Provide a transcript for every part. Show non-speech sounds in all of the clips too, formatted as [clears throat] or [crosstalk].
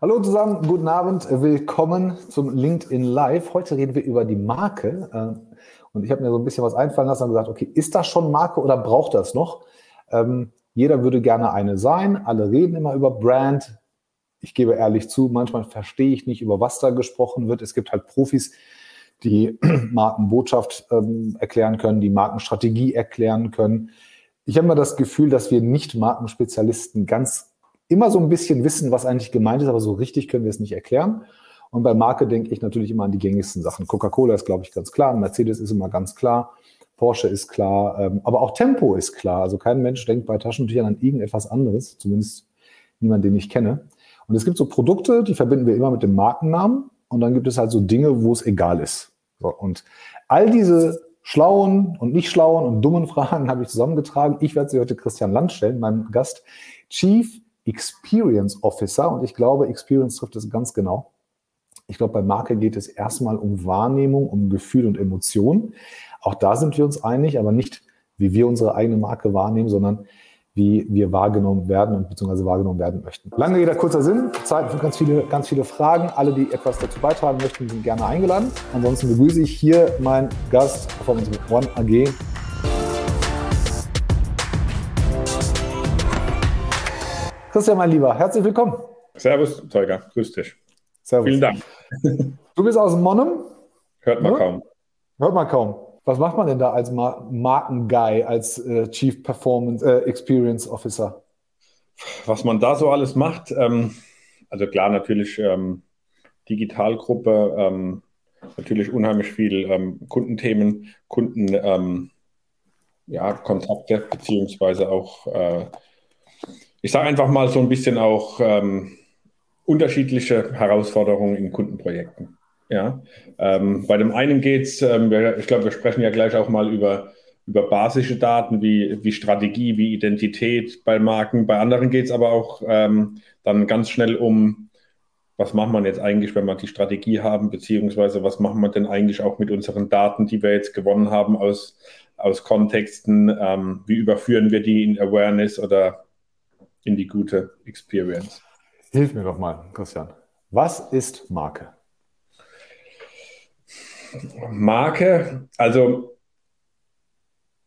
Hallo zusammen, guten Abend, willkommen zum LinkedIn Live. Heute reden wir über die Marke. Äh, und ich habe mir so ein bisschen was einfallen lassen und gesagt, okay, ist das schon Marke oder braucht das noch? Ähm, jeder würde gerne eine sein. Alle reden immer über Brand. Ich gebe ehrlich zu, manchmal verstehe ich nicht, über was da gesprochen wird. Es gibt halt Profis, die [clears throat] Markenbotschaft ähm, erklären können, die Markenstrategie erklären können. Ich habe immer das Gefühl, dass wir nicht Markenspezialisten ganz immer so ein bisschen wissen, was eigentlich gemeint ist, aber so richtig können wir es nicht erklären. Und bei Marke denke ich natürlich immer an die gängigsten Sachen. Coca-Cola ist, glaube ich, ganz klar. Mercedes ist immer ganz klar. Porsche ist klar. Ähm, aber auch Tempo ist klar. Also kein Mensch denkt bei Taschentüchern an irgendetwas anderes. Zumindest niemand, den ich kenne. Und es gibt so Produkte, die verbinden wir immer mit dem Markennamen. Und dann gibt es halt so Dinge, wo es egal ist. So, und all diese schlauen und nicht schlauen und dummen [laughs] Fragen habe ich zusammengetragen. Ich werde sie heute Christian Land stellen, meinem Gast, Chief Experience Officer. Und ich glaube, Experience trifft es ganz genau. Ich glaube, bei Marke geht es erstmal um Wahrnehmung, um Gefühl und Emotion. Auch da sind wir uns einig, aber nicht, wie wir unsere eigene Marke wahrnehmen, sondern wie wir wahrgenommen werden und beziehungsweise wahrgenommen werden möchten. Lange Rede, kurzer Sinn. Zeit für ganz viele, ganz viele Fragen. Alle, die etwas dazu beitragen möchten, sind gerne eingeladen. Ansonsten begrüße ich hier meinen Gast von unserer One AG, Christian, mein Lieber, herzlich willkommen. Servus, Teuger, grüß dich. Servus. Vielen Dank. [laughs] Du bist aus Monnem? Hört man ja? kaum. Hört man kaum. Was macht man denn da als Mar Markenguy, als äh, Chief Performance äh, Experience Officer? Was man da so alles macht, ähm, also klar, natürlich ähm, Digitalgruppe, ähm, natürlich unheimlich viel ähm, Kundenthemen, Kunden, ähm, ja, Kontakte, beziehungsweise auch äh, ich sage einfach mal so ein bisschen auch ähm, unterschiedliche Herausforderungen in Kundenprojekten. Ja, ähm, bei dem einen geht es, ähm, ich glaube, wir sprechen ja gleich auch mal über, über basische Daten wie, wie Strategie, wie Identität bei Marken. Bei anderen geht es aber auch ähm, dann ganz schnell um, was macht man jetzt eigentlich, wenn wir die Strategie haben, beziehungsweise was machen wir denn eigentlich auch mit unseren Daten, die wir jetzt gewonnen haben aus, aus Kontexten, ähm, wie überführen wir die in Awareness oder in die gute Experience. Hilf mir doch mal, Christian. Was ist Marke? Marke, also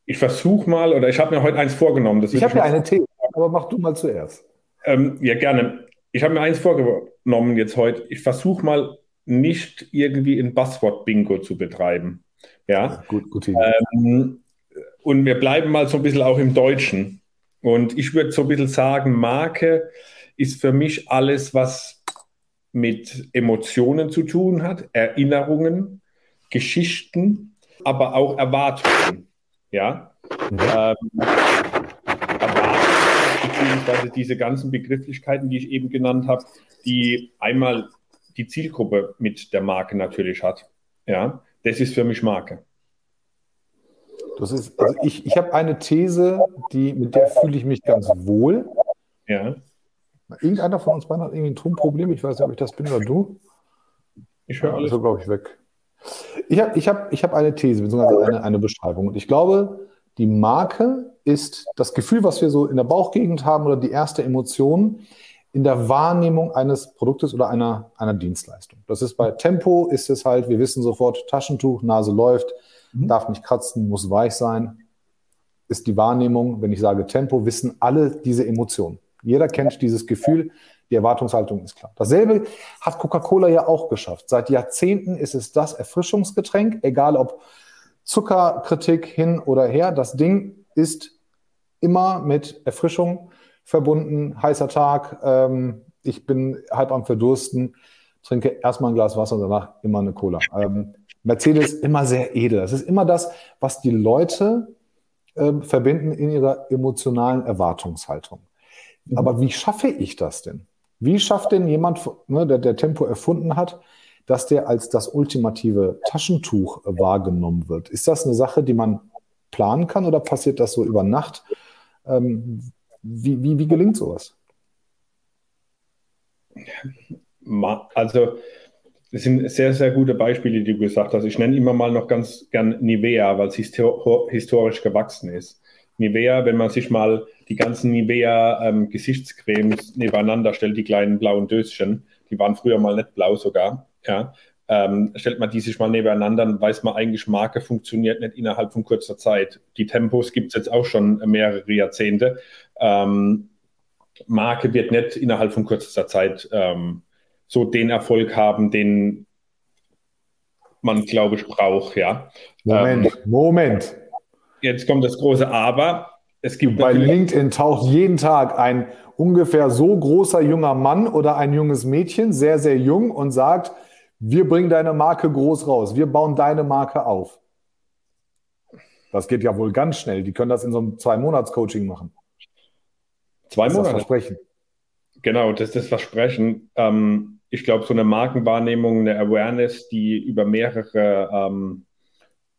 ich versuche mal, oder ich habe mir heute eins vorgenommen. ich habe mir eine These, aber mach du mal zuerst. Ähm, ja, gerne. Ich habe mir eins vorgenommen jetzt heute. Ich versuche mal nicht irgendwie ein Buzzword-Bingo zu betreiben. Ja, ja gut, gut. Ähm, und wir bleiben mal so ein bisschen auch im Deutschen. Und ich würde so ein bisschen sagen, Marke ist für mich alles, was mit Emotionen zu tun hat, Erinnerungen, Geschichten, aber auch Erwartungen. Ja. Mhm. Ähm, beziehungsweise diese ganzen Begrifflichkeiten, die ich eben genannt habe, die einmal die Zielgruppe mit der Marke natürlich hat. Ja, das ist für mich Marke. Das ist, also ich, ich habe eine These, die, mit der fühle ich mich ganz wohl. Ja. Irgendeiner von uns beiden hat irgendwie ein Tonproblem. Ich weiß nicht, ob ich das bin oder du. Ich höre alles. So, glaube ich, weg. Ich habe ich hab, ich hab eine These, beziehungsweise eine, eine Beschreibung. Und ich glaube, die Marke ist das Gefühl, was wir so in der Bauchgegend haben oder die erste Emotion in der Wahrnehmung eines Produktes oder einer, einer Dienstleistung. Das ist bei Tempo, ist es halt, wir wissen sofort, Taschentuch, Nase läuft, mhm. darf nicht kratzen, muss weich sein. Ist die Wahrnehmung, wenn ich sage Tempo, wissen alle diese Emotionen. Jeder kennt dieses Gefühl, die Erwartungshaltung ist klar. Dasselbe hat Coca-Cola ja auch geschafft. Seit Jahrzehnten ist es das Erfrischungsgetränk, egal ob Zuckerkritik hin oder her. Das Ding ist immer mit Erfrischung verbunden. Heißer Tag, ähm, ich bin halb am Verdursten, trinke erstmal ein Glas Wasser und danach immer eine Cola. Ähm, Mercedes immer sehr edel. Das ist immer das, was die Leute äh, verbinden in ihrer emotionalen Erwartungshaltung. Mhm. Aber wie schaffe ich das denn? Wie schafft denn jemand, ne, der, der Tempo erfunden hat, dass der als das ultimative Taschentuch wahrgenommen wird? Ist das eine Sache, die man planen kann oder passiert das so über Nacht? Ähm, wie, wie, wie gelingt sowas? Also das sind sehr, sehr gute Beispiele, die du gesagt hast. Ich nenne immer mal noch ganz gern Nivea, weil es historisch gewachsen ist. Nivea, wenn man sich mal die ganzen Nivea ähm, Gesichtscremes nebeneinander stellt, die kleinen blauen Döschen, die waren früher mal nicht blau sogar, ja, ähm, stellt man die sich mal nebeneinander, dann weiß man eigentlich, Marke funktioniert nicht innerhalb von kurzer Zeit. Die Tempos gibt es jetzt auch schon mehrere Jahrzehnte. Ähm, Marke wird nicht innerhalb von kurzer Zeit ähm, so den Erfolg haben, den man, glaube ich, braucht. Ja. Moment, ähm, Moment. Jetzt kommt das große Aber. Es gibt Bei LinkedIn taucht jeden Tag ein ungefähr so großer junger Mann oder ein junges Mädchen, sehr, sehr jung, und sagt, wir bringen deine Marke groß raus, wir bauen deine Marke auf. Das geht ja wohl ganz schnell. Die können das in so einem Zwei-Monats-Coaching machen. Zwei Monate. Das Versprechen. Genau, das ist das Versprechen. Ähm, ich glaube, so eine Markenwahrnehmung, eine Awareness, die über mehrere, ähm,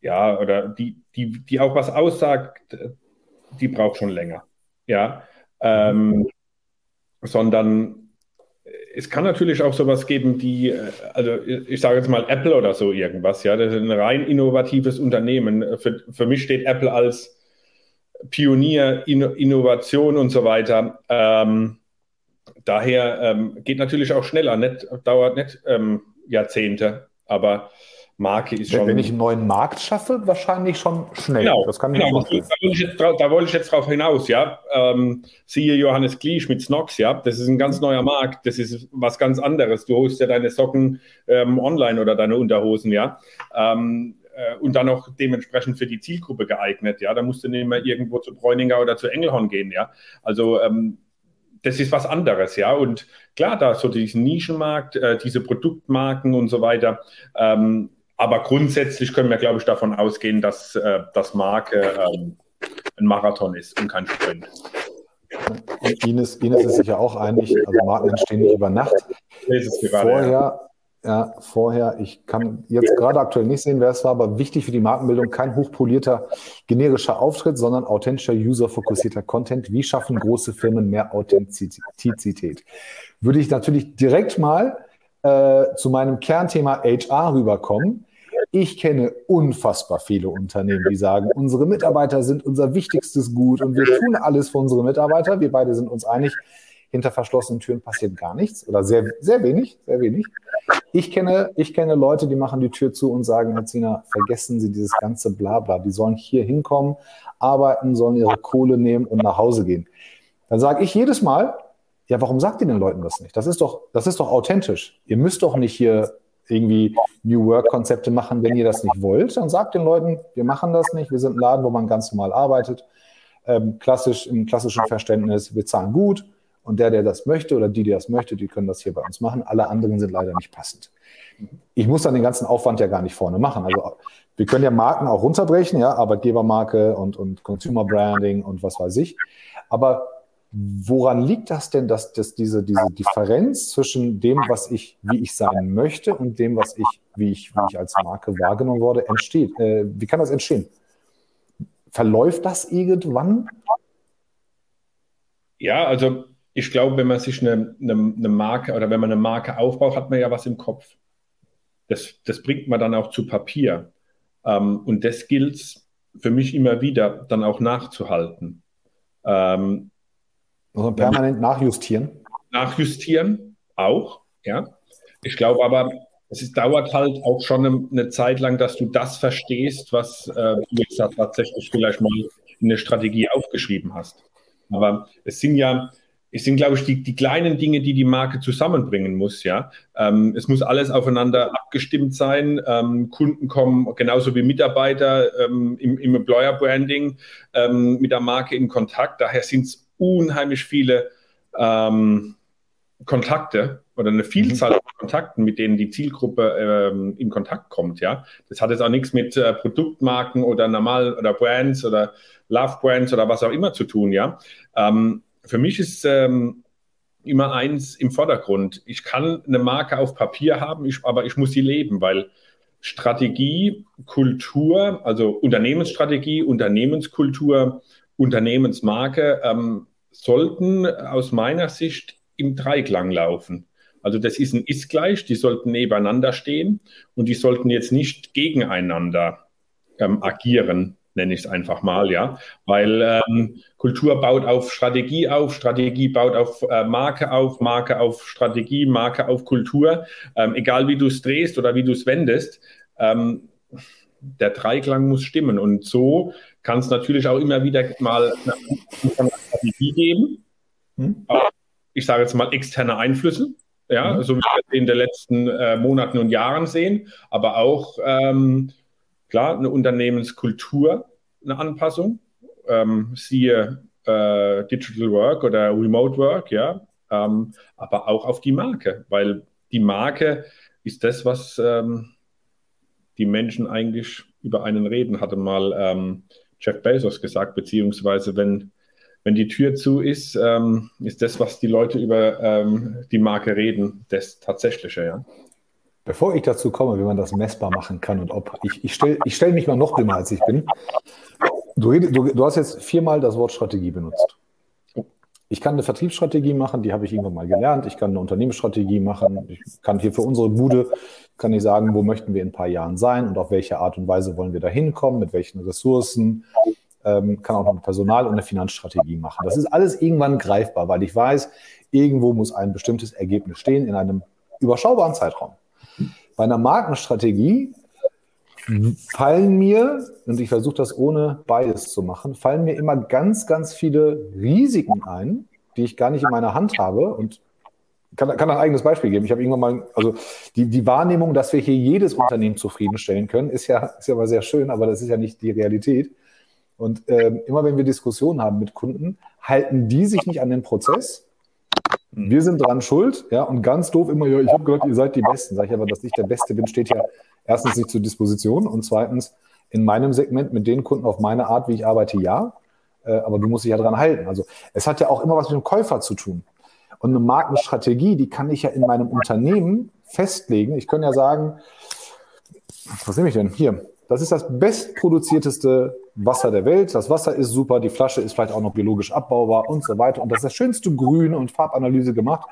ja, oder die, die, die auch was aussagt, die braucht schon länger. Ja. Ähm, sondern es kann natürlich auch sowas geben, die, äh, also ich sage jetzt mal Apple oder so irgendwas, ja, das ist ein rein innovatives Unternehmen. Für, für mich steht Apple als Pionier, Innovation und so weiter. Ähm, daher ähm, geht natürlich auch schneller, nicht, dauert nicht ähm, Jahrzehnte, aber Marke ist schon. Wenn ich einen neuen Markt schaffe, wahrscheinlich schon schnell. Genau, das kann ich genau, da, wollte da wollte ich jetzt drauf hinaus, ja. Ähm, siehe Johannes Gliesch mit Snox, ja. Das ist ein ganz neuer Markt, das ist was ganz anderes. Du holst ja deine Socken ähm, online oder deine Unterhosen, ja. Ähm, äh, und dann auch dementsprechend für die Zielgruppe geeignet, ja. Da musst du nicht mehr irgendwo zu Bräuninger oder zu Engelhorn gehen, ja. Also ähm, das ist was anderes, ja. Und klar, da so diesen Nischenmarkt, äh, diese Produktmarken und so weiter, ähm, aber grundsätzlich können wir, glaube ich, davon ausgehen, dass äh, das Marke ähm, ein Marathon ist und kein Sprint. Ines, Ines ist sicher auch einig, also Marken entstehen nicht über Nacht. Vorher, ja, vorher, ich kann jetzt gerade aktuell nicht sehen, wer es war, aber wichtig für die Markenbildung, kein hochpolierter generischer Auftritt, sondern authentischer, userfokussierter Content. Wie schaffen große Firmen mehr Authentizität? Würde ich natürlich direkt mal äh, zu meinem Kernthema HR rüberkommen. Ich kenne unfassbar viele Unternehmen, die sagen, unsere Mitarbeiter sind unser wichtigstes Gut und wir tun alles für unsere Mitarbeiter. Wir beide sind uns einig, hinter verschlossenen Türen passiert gar nichts oder sehr, sehr wenig, sehr wenig. Ich kenne, ich kenne Leute, die machen die Tür zu und sagen, Herr Zina, vergessen Sie dieses ganze Blabla. Die sollen hier hinkommen, arbeiten, sollen ihre Kohle nehmen und nach Hause gehen. Dann sage ich jedes Mal, ja, warum sagt ihr den Leuten das nicht? Das ist doch, das ist doch authentisch. Ihr müsst doch nicht hier irgendwie New Work-Konzepte machen, wenn ihr das nicht wollt. Dann sagt den Leuten, wir machen das nicht. Wir sind ein Laden, wo man ganz normal arbeitet. Ähm, klassisch, im klassischen Verständnis, wir zahlen gut. Und der, der das möchte oder die, die das möchte, die können das hier bei uns machen. Alle anderen sind leider nicht passend. Ich muss dann den ganzen Aufwand ja gar nicht vorne machen. Also wir können ja Marken auch runterbrechen, ja, Arbeitgebermarke und, und Consumer Branding und was weiß ich. Aber Woran liegt das denn, dass, dass diese, diese Differenz zwischen dem, was ich, wie ich sein möchte und dem, was ich, wie ich, wie ich als Marke wahrgenommen wurde, entsteht? Äh, wie kann das entstehen? Verläuft das irgendwann? Ja, also ich glaube, wenn man sich eine, eine, eine, Marke oder wenn man eine Marke aufbaut, hat man ja was im Kopf. Das, das bringt man dann auch zu Papier. Ähm, und das gilt für mich immer wieder dann auch nachzuhalten. Ähm, also permanent nachjustieren? Nachjustieren auch, ja. Ich glaube aber, es ist, dauert halt auch schon eine, eine, Zeit lang, dass du das verstehst, was äh, du jetzt tatsächlich vielleicht mal in der Strategie aufgeschrieben hast. Aber es sind ja, es sind, glaube ich, die, die kleinen Dinge, die die Marke zusammenbringen muss. Ja, ähm, es muss alles aufeinander abgestimmt sein. Ähm, Kunden kommen genauso wie Mitarbeiter ähm, im, im Employer Branding ähm, mit der Marke in Kontakt. Daher sind es unheimlich viele ähm, Kontakte oder eine Vielzahl von Kontakten, mit denen die Zielgruppe ähm, in Kontakt kommt. Ja, das hat jetzt auch nichts mit äh, Produktmarken oder normal oder Brands oder Love Brands oder was auch immer zu tun. Ja, für mich ist ähm, immer eins im Vordergrund. Ich kann eine Marke auf Papier haben, ich, aber ich muss sie leben, weil Strategie, Kultur, also Unternehmensstrategie, Unternehmenskultur, Unternehmensmarke ähm, sollten aus meiner Sicht im Dreiklang laufen. Also das ist ein Ist-Gleich, die sollten nebeneinander stehen und die sollten jetzt nicht gegeneinander ähm, agieren. Nenne ich es einfach mal, ja. Weil ähm, Kultur baut auf Strategie auf, Strategie baut auf äh, Marke auf, Marke auf Strategie, Marke auf Kultur. Ähm, egal wie du es drehst oder wie du es wendest, ähm, der Dreiklang muss stimmen. Und so kann es natürlich auch immer wieder mal eine Strategie geben. Hm? Ich sage jetzt mal externe Einflüsse ja, mhm. so wie wir es in den letzten äh, Monaten und Jahren sehen, aber auch ähm, klar eine Unternehmenskultur, eine Anpassung, ähm, siehe äh, Digital Work oder Remote Work, ja, ähm, aber auch auf die Marke, weil die Marke ist das, was ähm, die Menschen eigentlich über einen reden, hatte mal ähm, Jeff Bezos gesagt, beziehungsweise wenn wenn die Tür zu ist, ähm, ist das, was die Leute über ähm, die Marke reden, das Tatsächliche, ja. Bevor ich dazu komme, wie man das messbar machen kann und ob, ich, ich stelle ich stell mich mal noch dümmer, als ich bin. Du, du, du hast jetzt viermal das Wort Strategie benutzt. Ich kann eine Vertriebsstrategie machen, die habe ich irgendwann mal gelernt. Ich kann eine Unternehmensstrategie machen. Ich kann hier für unsere Bude, kann ich sagen, wo möchten wir in ein paar Jahren sein und auf welche Art und Weise wollen wir da hinkommen, mit welchen Ressourcen, ähm, kann auch noch eine Personal- und eine Finanzstrategie machen. Das ist alles irgendwann greifbar, weil ich weiß, irgendwo muss ein bestimmtes Ergebnis stehen in einem überschaubaren Zeitraum. Bei einer Markenstrategie fallen mir, und ich versuche das ohne beides zu machen, fallen mir immer ganz, ganz viele Risiken ein, die ich gar nicht in meiner Hand habe und kann, kann ein eigenes Beispiel geben. Ich habe irgendwann mal, also die, die Wahrnehmung, dass wir hier jedes Unternehmen zufriedenstellen können, ist ja, ist ja mal sehr schön, aber das ist ja nicht die Realität. Und äh, immer wenn wir Diskussionen haben mit Kunden, halten die sich nicht an den Prozess. Wir sind dran schuld, ja, und ganz doof immer, ja, ich habe gehört, ihr seid die Besten. Sag ich aber, dass ich der Beste bin, steht ja erstens nicht zur Disposition und zweitens in meinem Segment mit den Kunden auf meine Art, wie ich arbeite, ja. Äh, aber du musst dich ja dran halten. Also es hat ja auch immer was mit dem Käufer zu tun. Und eine Markenstrategie, die kann ich ja in meinem Unternehmen festlegen. Ich kann ja sagen, was nehme ich denn? Hier, das ist das bestproduzierteste Wasser der Welt. Das Wasser ist super, die Flasche ist vielleicht auch noch biologisch abbaubar und so weiter. Und das ist das schönste Grün und Farbanalyse gemacht.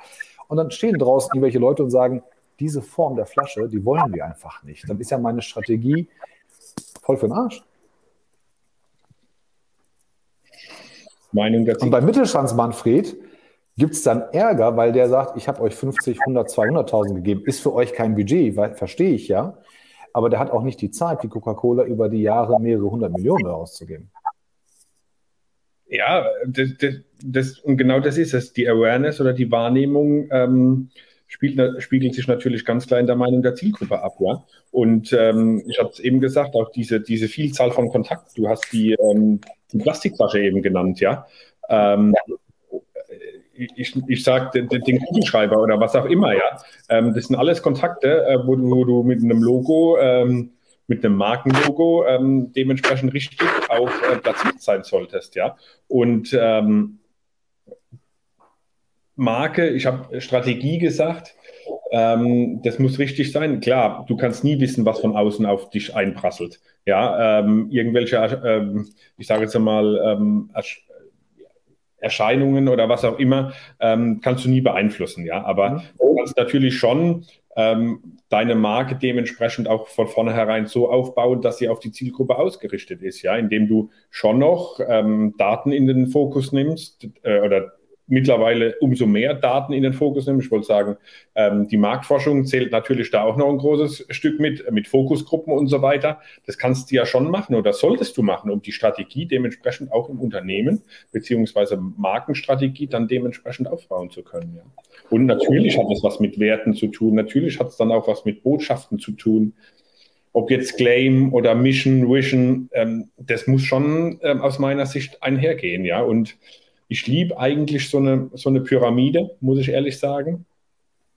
Und dann stehen draußen irgendwelche Leute und sagen, diese Form der Flasche, die wollen wir einfach nicht. Dann ist ja meine Strategie voll für den Arsch. Meinung dazu. Und bei Mittelstandsmanfred gibt es dann Ärger, weil der sagt, ich habe euch 50, 100, 200.000 gegeben, ist für euch kein Budget, weil, verstehe ich ja aber der hat auch nicht die Zeit, wie Coca-Cola über die Jahre mehrere hundert Millionen auszugeben. Ja, das, das, das, und genau das ist es. Die Awareness oder die Wahrnehmung ähm, spiegelt, spiegelt sich natürlich ganz klar in der Meinung der Zielgruppe ab. Ja? Und ähm, ich habe es eben gesagt, auch diese, diese Vielzahl von Kontakten. Du hast die, ähm, die Plastikflasche eben genannt, ja. Ähm, ich, ich sage den, den Kugelschreiber oder was auch immer, ja. Ähm, das sind alles Kontakte, äh, wo, wo, du mit einem Logo, ähm, mit einem Markenlogo ähm, dementsprechend richtig auch äh, platziert sein solltest, ja. Und ähm, Marke, ich habe Strategie gesagt, ähm, das muss richtig sein. Klar, du kannst nie wissen, was von außen auf dich einprasselt. Ja, ähm, irgendwelche, ähm, ich sage jetzt ähm, Erscheinungen oder was auch immer, ähm, kannst du nie beeinflussen, ja. Aber mhm. du kannst natürlich schon ähm, deine Marke dementsprechend auch von vornherein so aufbauen, dass sie auf die Zielgruppe ausgerichtet ist, ja, indem du schon noch ähm, Daten in den Fokus nimmst äh, oder mittlerweile umso mehr Daten in den Fokus nehmen. Ich wollte sagen, ähm, die Marktforschung zählt natürlich da auch noch ein großes Stück mit, mit Fokusgruppen und so weiter. Das kannst du ja schon machen oder solltest du machen, um die Strategie dementsprechend auch im Unternehmen beziehungsweise Markenstrategie dann dementsprechend aufbauen zu können. Ja. Und natürlich hat es was mit Werten zu tun. Natürlich hat es dann auch was mit Botschaften zu tun ob jetzt Claim oder Mission, Vision, ähm, das muss schon ähm, aus meiner Sicht einhergehen, ja. Und ich liebe eigentlich so eine, so eine Pyramide, muss ich ehrlich sagen,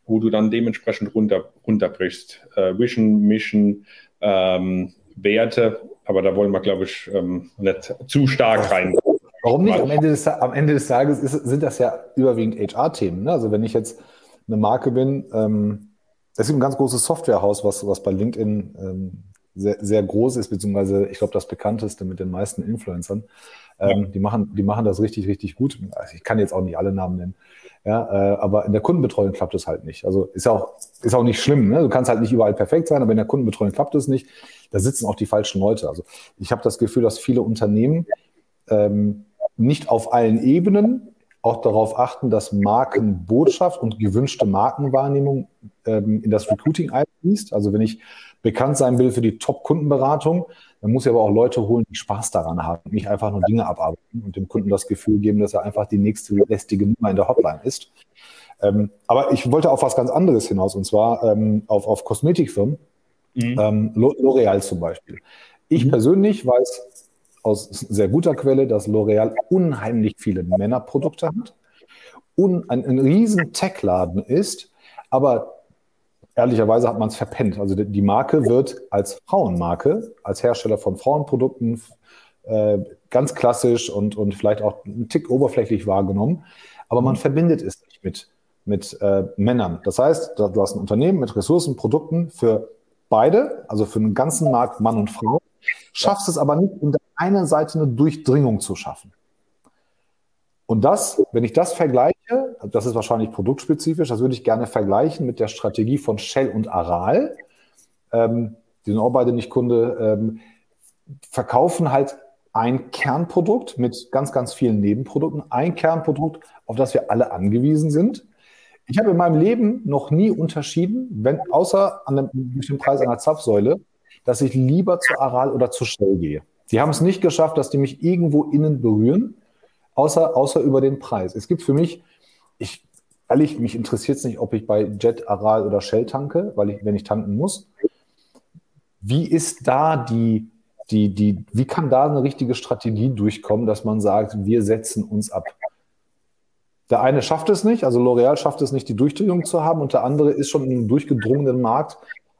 wo du dann dementsprechend runter, runterbrichst. Äh, Vision, Mission, ähm, Werte, aber da wollen wir, glaube ich, ähm, nicht zu stark rein. Warum nicht? Am Ende des, am Ende des Tages ist, sind das ja überwiegend HR-Themen. Ne? Also wenn ich jetzt eine Marke bin, ähm, es gibt ein ganz großes Softwarehaus, was, was bei LinkedIn ähm, sehr, sehr groß ist, beziehungsweise ich glaube das bekannteste mit den meisten Influencern. Ähm, die, machen, die machen das richtig, richtig gut. Also ich kann jetzt auch nicht alle Namen nennen. Ja, äh, aber in der Kundenbetreuung klappt es halt nicht. Also ist ja auch, ist auch nicht schlimm. Ne? Du kannst halt nicht überall perfekt sein, aber in der Kundenbetreuung klappt es nicht. Da sitzen auch die falschen Leute. Also ich habe das Gefühl, dass viele Unternehmen ähm, nicht auf allen Ebenen auch darauf achten, dass Markenbotschaft und gewünschte Markenwahrnehmung ähm, in das Recruiting einfließt. Also wenn ich bekannt sein will für die Top-Kundenberatung, dann muss ich aber auch Leute holen, die Spaß daran haben, nicht einfach nur Dinge abarbeiten und dem Kunden das Gefühl geben, dass er einfach die nächste lästige Nummer in der Hotline ist. Ähm, aber ich wollte auf was ganz anderes hinaus, und zwar ähm, auf, auf Kosmetikfirmen, mhm. ähm, L'Oreal zum Beispiel. Ich mhm. persönlich weiß aus sehr guter Quelle, dass L'Oreal unheimlich viele Männerprodukte hat und ein, ein riesen Tech-Laden ist, aber ehrlicherweise hat man es verpennt. Also die Marke wird als Frauenmarke, als Hersteller von Frauenprodukten äh, ganz klassisch und, und vielleicht auch ein Tick oberflächlich wahrgenommen, aber man verbindet es nicht mit, mit äh, Männern. Das heißt, du hast ein Unternehmen mit Ressourcen, Produkten für beide, also für den ganzen Markt Mann und Frau, schaffst es aber nicht, in der einen Seite eine Durchdringung zu schaffen. Und das, wenn ich das vergleiche, das ist wahrscheinlich produktspezifisch, das würde ich gerne vergleichen mit der Strategie von Shell und Aral. Ähm, die sind auch beide nicht Kunde, ähm, verkaufen halt ein Kernprodukt mit ganz, ganz vielen Nebenprodukten, ein Kernprodukt, auf das wir alle angewiesen sind. Ich habe in meinem Leben noch nie unterschieden, wenn, außer an dem, durch den Preis einer Zapfsäule, dass ich lieber zu Aral oder zu Shell gehe. Die haben es nicht geschafft, dass die mich irgendwo innen berühren außer, außer über den Preis. Es gibt für mich, ich, ehrlich, mich interessiert es nicht, ob ich bei Jet, Aral oder Shell tanke, weil ich, wenn ich tanken muss. Wie ist da die, die, die, wie kann da eine richtige Strategie durchkommen, dass man sagt, wir setzen uns ab? Der eine schafft es nicht, also L'Oreal schafft es nicht, die Durchdringung zu haben, und der andere ist schon in einem durchgedrungenen Markt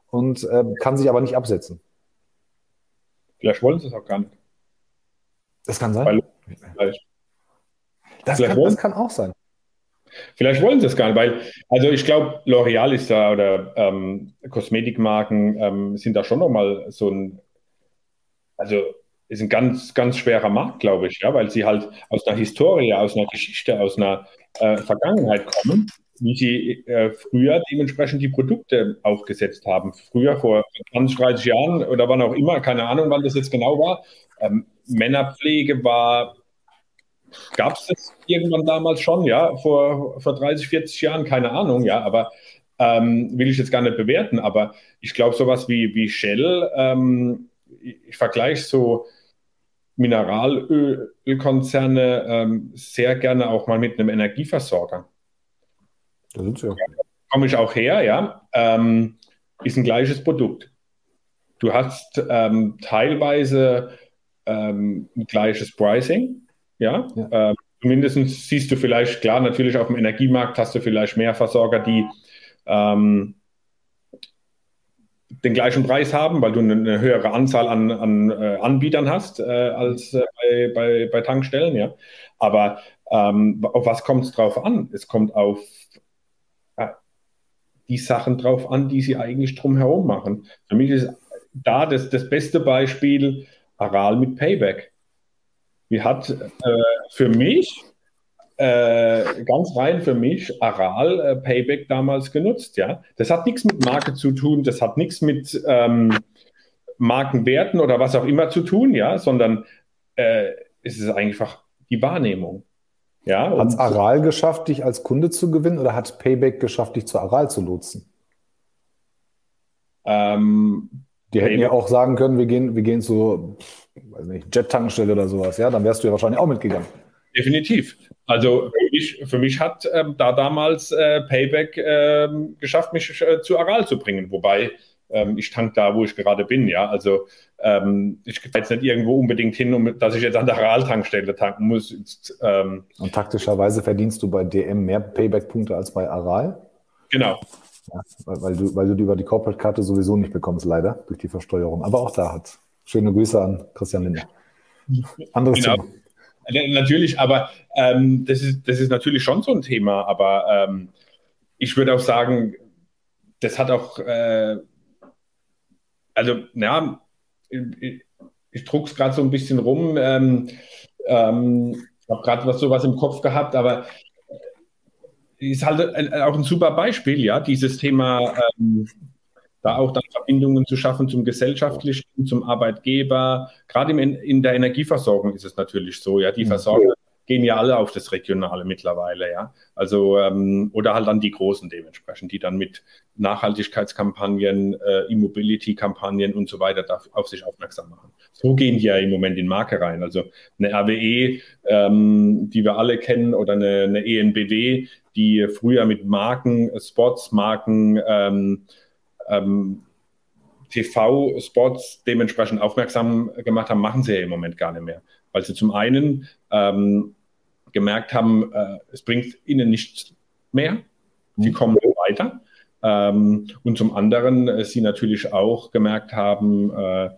und äh, kann sich aber nicht absetzen. Vielleicht wollen sie es auch gar nicht. Das kann sein. Vielleicht. Das kann, das kann, auch sein. Vielleicht wollen sie es gar nicht, weil, also ich glaube, L'Oreal ist da oder ähm, Kosmetikmarken ähm, sind da schon nochmal so ein, also ist ein ganz, ganz schwerer Markt, glaube ich, ja, weil sie halt aus einer Historie, aus einer Geschichte, aus einer äh, Vergangenheit kommen, wie sie äh, früher dementsprechend die Produkte aufgesetzt haben. Früher, vor 20, 30 Jahren oder wann auch immer, keine Ahnung, wann das jetzt genau war. Ähm, Männerpflege war Gab es das irgendwann damals schon, ja, vor, vor 30, 40 Jahren, keine Ahnung, ja, aber ähm, will ich jetzt gar nicht bewerten, aber ich glaube, sowas wie, wie Shell, ähm, ich, ich vergleiche so Mineralölkonzerne ähm, sehr gerne auch mal mit einem Energieversorger. Da sind sie ja. Komme ich auch her, ja. Ähm, ist ein gleiches Produkt. Du hast ähm, teilweise ähm, ein gleiches Pricing, ja, ja. Äh, zumindest siehst du vielleicht, klar, natürlich auf dem Energiemarkt hast du vielleicht mehr Versorger, die ähm, den gleichen Preis haben, weil du eine höhere Anzahl an, an äh, Anbietern hast äh, als äh, bei, bei, bei, Tankstellen. Ja. Aber ähm, auf was kommt es drauf an? Es kommt auf äh, die Sachen drauf an, die sie eigentlich drumherum machen. Für mich ist da das, das beste Beispiel Aral mit Payback. Die hat äh, für mich, äh, ganz rein für mich, Aral äh, Payback damals genutzt. Ja? Das hat nichts mit Marke zu tun, das hat nichts mit ähm, Markenwerten oder was auch immer zu tun, ja, sondern äh, es ist einfach die Wahrnehmung. Ja, hat es Aral geschafft, dich als Kunde zu gewinnen oder hat Payback geschafft, dich zu Aral zu lotsen? Ähm, die hätten ja auch sagen können, wir gehen, wir gehen zu weiß nicht, Jet-Tankstelle oder sowas, ja, dann wärst du ja wahrscheinlich auch mitgegangen. Definitiv. Also für mich, für mich hat ähm, da damals äh, Payback ähm, geschafft, mich äh, zu Aral zu bringen. Wobei ähm, ich tank da, wo ich gerade bin. Ja, also ähm, ich gehe jetzt nicht irgendwo unbedingt hin, um, dass ich jetzt an der Aral-Tankstelle tanken muss. Jetzt, ähm, Und taktischerweise verdienst du bei DM mehr Payback-Punkte als bei Aral? Genau. Ja, weil, weil, du, weil du die über die Corporate-Karte sowieso nicht bekommst, leider, durch die Versteuerung. Aber auch da hat Schöne Grüße an Christian Linde. Anderes genau. Thema. Natürlich, aber ähm, das, ist, das ist natürlich schon so ein Thema, aber ähm, ich würde auch sagen, das hat auch, äh, also ja, ich, ich druck's es gerade so ein bisschen rum. Ähm, ähm, ich habe gerade was sowas im Kopf gehabt, aber ist halt auch ein super Beispiel, ja, dieses Thema, ähm, da auch dann Verbindungen zu schaffen zum Gesellschaftlichen, zum Arbeitgeber. Gerade in, in der Energieversorgung ist es natürlich so, ja, die mhm. Versorger gehen ja alle auf das Regionale mittlerweile, ja. Also, ähm, oder halt dann die Großen dementsprechend, die dann mit Nachhaltigkeitskampagnen, äh, E-Mobility-Kampagnen und so weiter auf sich aufmerksam machen. So gehen die ja im Moment in Marke rein. Also eine RWE, ähm, die wir alle kennen, oder eine, eine ENBW, die früher mit Marken, Spots, Marken, ähm, ähm, TV-Spots dementsprechend aufmerksam gemacht haben, machen sie ja im Moment gar nicht mehr weil sie zum einen ähm, gemerkt haben, äh, es bringt ihnen nichts mehr, sie mhm. kommen weiter. Ähm, und zum anderen äh, sie natürlich auch gemerkt haben, äh,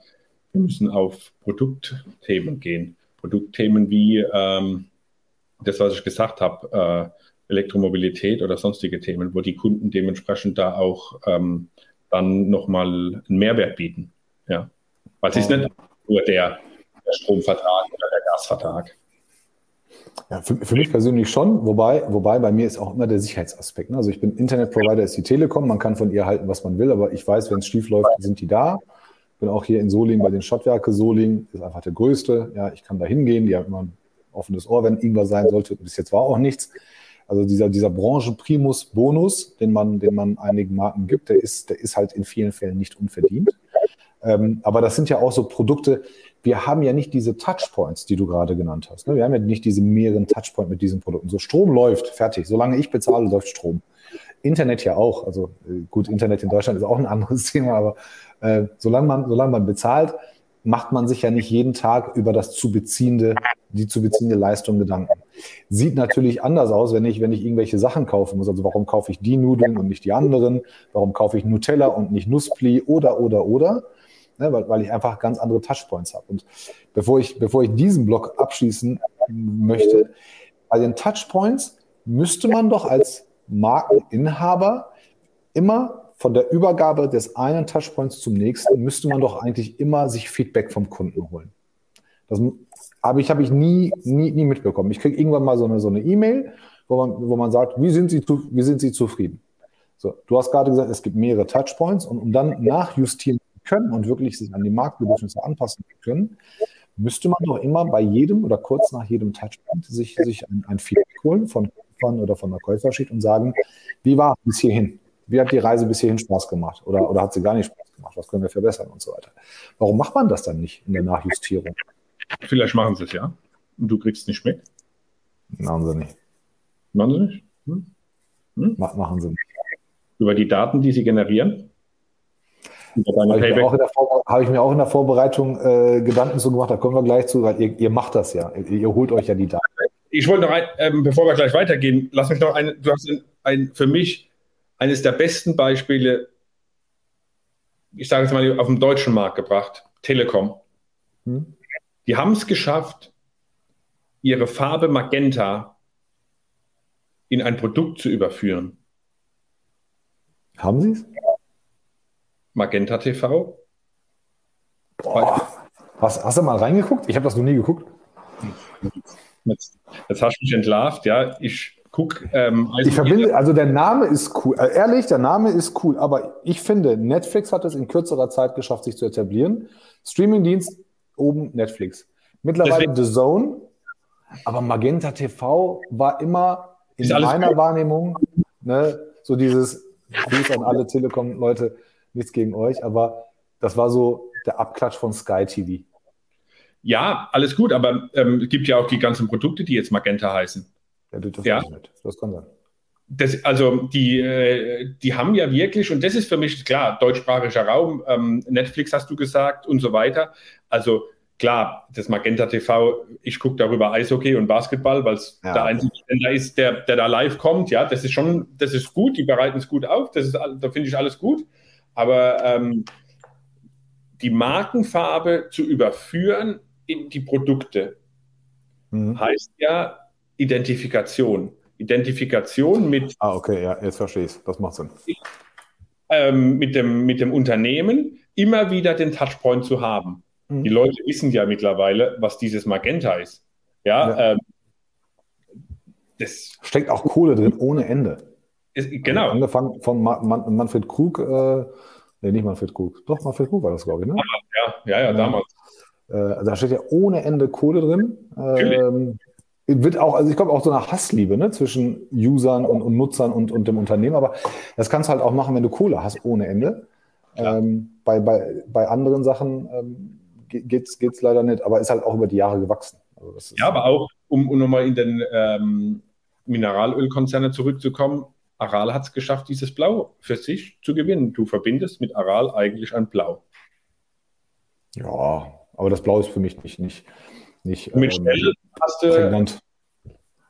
wir müssen auf Produktthemen gehen. Produktthemen wie ähm, das, was ich gesagt habe, äh, Elektromobilität oder sonstige Themen, wo die Kunden dementsprechend da auch ähm, dann nochmal einen Mehrwert bieten. Ja. Weil es ist nicht nur der der Stromvertrag oder der Gasvertrag. Ja, für, für, mich persönlich schon, wobei, wobei bei mir ist auch immer der Sicherheitsaspekt. Ne? Also ich bin Internetprovider, ist die Telekom, man kann von ihr halten, was man will, aber ich weiß, wenn es schief läuft, sind die da. Bin auch hier in Solingen bei den Stadtwerke. Solingen ist einfach der größte. Ja, ich kann da hingehen, die haben immer ein offenes Ohr, wenn irgendwas sein sollte. Bis jetzt war auch nichts. Also dieser, dieser Branchenprimus-Bonus, den man, den man einigen Marken gibt, der ist, der ist halt in vielen Fällen nicht unverdient. Ähm, aber das sind ja auch so Produkte, wir haben ja nicht diese Touchpoints, die du gerade genannt hast. Ne? Wir haben ja nicht diese mehreren Touchpoints mit diesen Produkten. So Strom läuft, fertig. Solange ich bezahle, läuft Strom. Internet ja auch. Also äh, gut, Internet in Deutschland ist auch ein [laughs] anderes Thema, aber äh, solange, man, solange man bezahlt, macht man sich ja nicht jeden Tag über das zu beziehende, die zu beziehende Leistung Gedanken. Sieht natürlich anders aus, wenn ich, wenn ich irgendwelche Sachen kaufen muss. Also warum kaufe ich die Nudeln und nicht die anderen? Warum kaufe ich Nutella und nicht Nusspli oder, oder, oder? Ne, weil, weil ich einfach ganz andere Touchpoints habe. Und bevor ich, bevor ich diesen Block abschließen möchte, bei den Touchpoints müsste man doch als Markeninhaber immer von der Übergabe des einen Touchpoints zum nächsten, müsste man doch eigentlich immer sich Feedback vom Kunden holen. Das habe ich, habe ich nie, nie, nie mitbekommen. Ich kriege irgendwann mal so eine so eine E-Mail, wo man, wo man sagt, wie sind Sie, wie sind Sie zufrieden? So, du hast gerade gesagt, es gibt mehrere Touchpoints und um dann nachjustieren können und wirklich sich an die Marktbedürfnisse anpassen können, müsste man doch immer bei jedem oder kurz nach jedem Touchpoint sich, sich ein, ein Feedback holen von Käufern oder von der Käuferschicht und sagen, wie war es bis hierhin? Wie hat die Reise bis hierhin Spaß gemacht? Oder, oder hat sie gar nicht Spaß gemacht? Was können wir verbessern und so weiter? Warum macht man das dann nicht in der Nachjustierung? Vielleicht machen sie es ja. Und du kriegst nicht mit. Machen sie nicht. Machen sie nicht? Hm? Hm? Machen sie nicht. Über die Daten, die sie generieren? Habe ich, hab ich, mir auch in der Vorbereitung äh, Gedanken zu gemacht, da kommen wir gleich zu, weil ihr, ihr macht das ja. Ihr, ihr, holt euch ja die Daten. Ich wollte noch, ein, ähm, bevor wir gleich weitergehen, lass mich noch ein, du hast ein, ein, für mich eines der besten Beispiele, ich sage jetzt mal, auf dem deutschen Markt gebracht, Telekom. Hm? Die haben es geschafft, ihre Farbe Magenta in ein Produkt zu überführen. Haben sie es? Magenta TV. Boah. Hast, hast, du mal reingeguckt? Ich habe das noch nie geguckt. Jetzt, jetzt hast du mich entlarvt, ja. Ich gucke. Ähm, also ich verbinde, also der Name ist cool. Äh, ehrlich, der Name ist cool, aber ich finde, Netflix hat es in kürzerer Zeit geschafft, sich zu etablieren. Streamingdienst oben Netflix. Mittlerweile Deswegen. The Zone, aber Magenta TV war immer in meiner cool. Wahrnehmung ne, so dieses Gruß an alle Telekom-Leute nichts gegen euch, aber das war so der Abklatsch von Sky TV. Ja, alles gut, aber ähm, es gibt ja auch die ganzen Produkte, die jetzt Magenta heißen. Ja, das, ja. das kann sein. Das, also die, äh, die haben ja wirklich, und das ist für mich klar, deutschsprachiger Raum, ähm, Netflix hast du gesagt und so weiter. Also klar, das Magenta TV, ich gucke darüber Eishockey und Basketball, weil es ja. der einzige Sender ist, der, der da live kommt. Ja, das ist schon, das ist gut, die bereiten es gut auf, das ist, da finde ich alles gut. Aber ähm, die Markenfarbe zu überführen in die Produkte mhm. heißt ja Identifikation. Identifikation mit. Ah, okay, ja, jetzt verstehe ich es. Das macht Sinn. Ähm, mit, dem, mit dem Unternehmen, immer wieder den Touchpoint zu haben. Mhm. Die Leute wissen ja mittlerweile, was dieses Magenta ist. Ja, ja. Ähm, das steckt auch Kohle drin ohne Ende. Ist, genau. Also angefangen von Man Man Manfred Krug, äh, nee, nicht Manfred Krug, doch Manfred Krug war das, glaube ich, ne? Ja, ja, ja, damals. Äh, da steht ja ohne Ende Kohle drin. Ähm, wird auch, also ich glaube auch so eine Hassliebe ne, zwischen Usern und, und Nutzern und, und dem Unternehmen, aber das kannst du halt auch machen, wenn du Kohle hast ohne Ende. Ähm, bei, bei, bei anderen Sachen ähm, geht es leider nicht, aber ist halt auch über die Jahre gewachsen. Also ja, aber auch, um, um nochmal in den ähm, Mineralölkonzerne zurückzukommen, Aral hat es geschafft, dieses Blau für sich zu gewinnen. Du verbindest mit Aral eigentlich ein Blau. Ja, aber das Blau ist für mich nicht, nicht, nicht mit ähm, Stelle hast du, prägnant.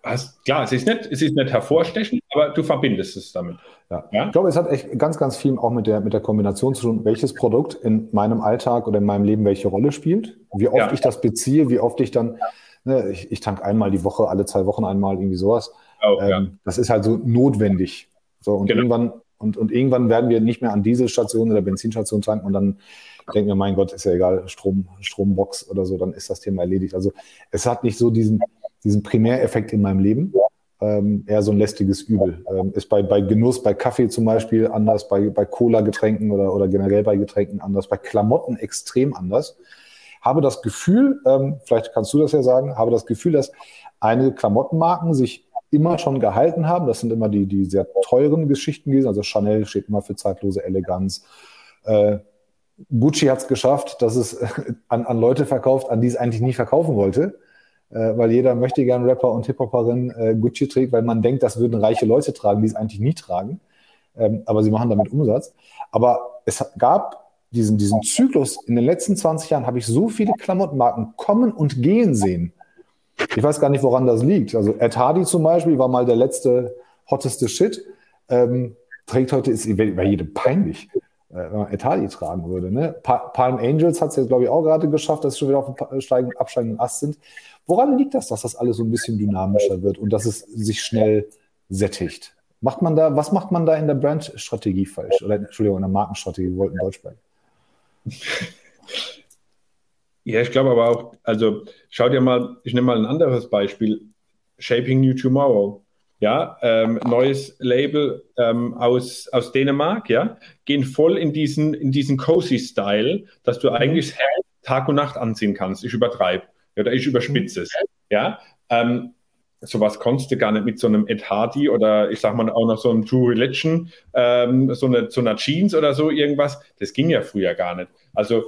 Hast, klar, es ist, nicht, es ist nicht hervorstechend, aber du verbindest es damit. Ja. ja. Ich glaube, es hat echt ganz, ganz viel auch mit der, mit der Kombination zu tun, welches Produkt in meinem Alltag oder in meinem Leben welche Rolle spielt, wie oft ja. ich das beziehe, wie oft ich dann, ne, ich, ich tank einmal die Woche, alle zwei Wochen einmal, irgendwie sowas. Oh, ähm, ja. Das ist halt so notwendig. So, und genau. irgendwann, und, und irgendwann werden wir nicht mehr an Dieselstation oder Benzinstation tanken und dann denken wir, mein Gott, ist ja egal, Strom, Strombox oder so, dann ist das Thema erledigt. Also es hat nicht so diesen, diesen Primäreffekt in meinem Leben. Ähm, eher so ein lästiges Übel. Ähm, ist bei, bei Genuss, bei Kaffee zum Beispiel anders, bei, bei Cola-Getränken oder, oder generell bei Getränken anders, bei Klamotten extrem anders. Habe das Gefühl, ähm, vielleicht kannst du das ja sagen, habe das Gefühl, dass einige Klamottenmarken sich immer schon gehalten haben. Das sind immer die, die sehr teuren Geschichten gewesen. Also Chanel steht immer für zeitlose Eleganz. Äh, Gucci hat es geschafft, dass es an, an Leute verkauft, an die es eigentlich nie verkaufen wollte äh, weil jeder möchte gern Rapper und Hip-Hopperin äh, Gucci trägt, weil man denkt, das würden reiche Leute tragen, die es eigentlich nie tragen. Ähm, aber sie machen damit Umsatz. Aber es gab diesen, diesen Zyklus, in den letzten 20 Jahren habe ich so viele Klamottenmarken kommen und gehen sehen. Ich weiß gar nicht, woran das liegt. Also Ed Hardy zum Beispiel war mal der letzte hotteste Shit. Ähm, trägt heute, ist bei jedem peinlich, äh, wenn man Ed Hardy tragen würde. Ne? Palm Angels hat es jetzt, glaube ich, auch gerade geschafft, dass sie schon wieder auf dem absteigenden Ast sind. Woran liegt das, dass das alles so ein bisschen dynamischer wird und dass es sich schnell sättigt? Macht man da, was macht man da in der Brandstrategie falsch? Oder Entschuldigung, in der Markenstrategie, wir wollten Deutsch sprechen. [laughs] Ja, ich glaube aber auch, also schau dir mal, ich nehme mal ein anderes Beispiel. Shaping New Tomorrow. Ja, ähm, neues Label ähm, aus, aus Dänemark, ja, gehen voll in diesen, in diesen cozy Style, dass du mhm. eigentlich Tag und Nacht anziehen kannst. Ich übertreibe oder ich überspitze es. Ja, ähm, sowas konntest du gar nicht mit so einem Ed Hardy oder ich sag mal auch noch so einem True Religion, ähm, so, eine, so einer Jeans oder so irgendwas. Das ging ja früher gar nicht. Also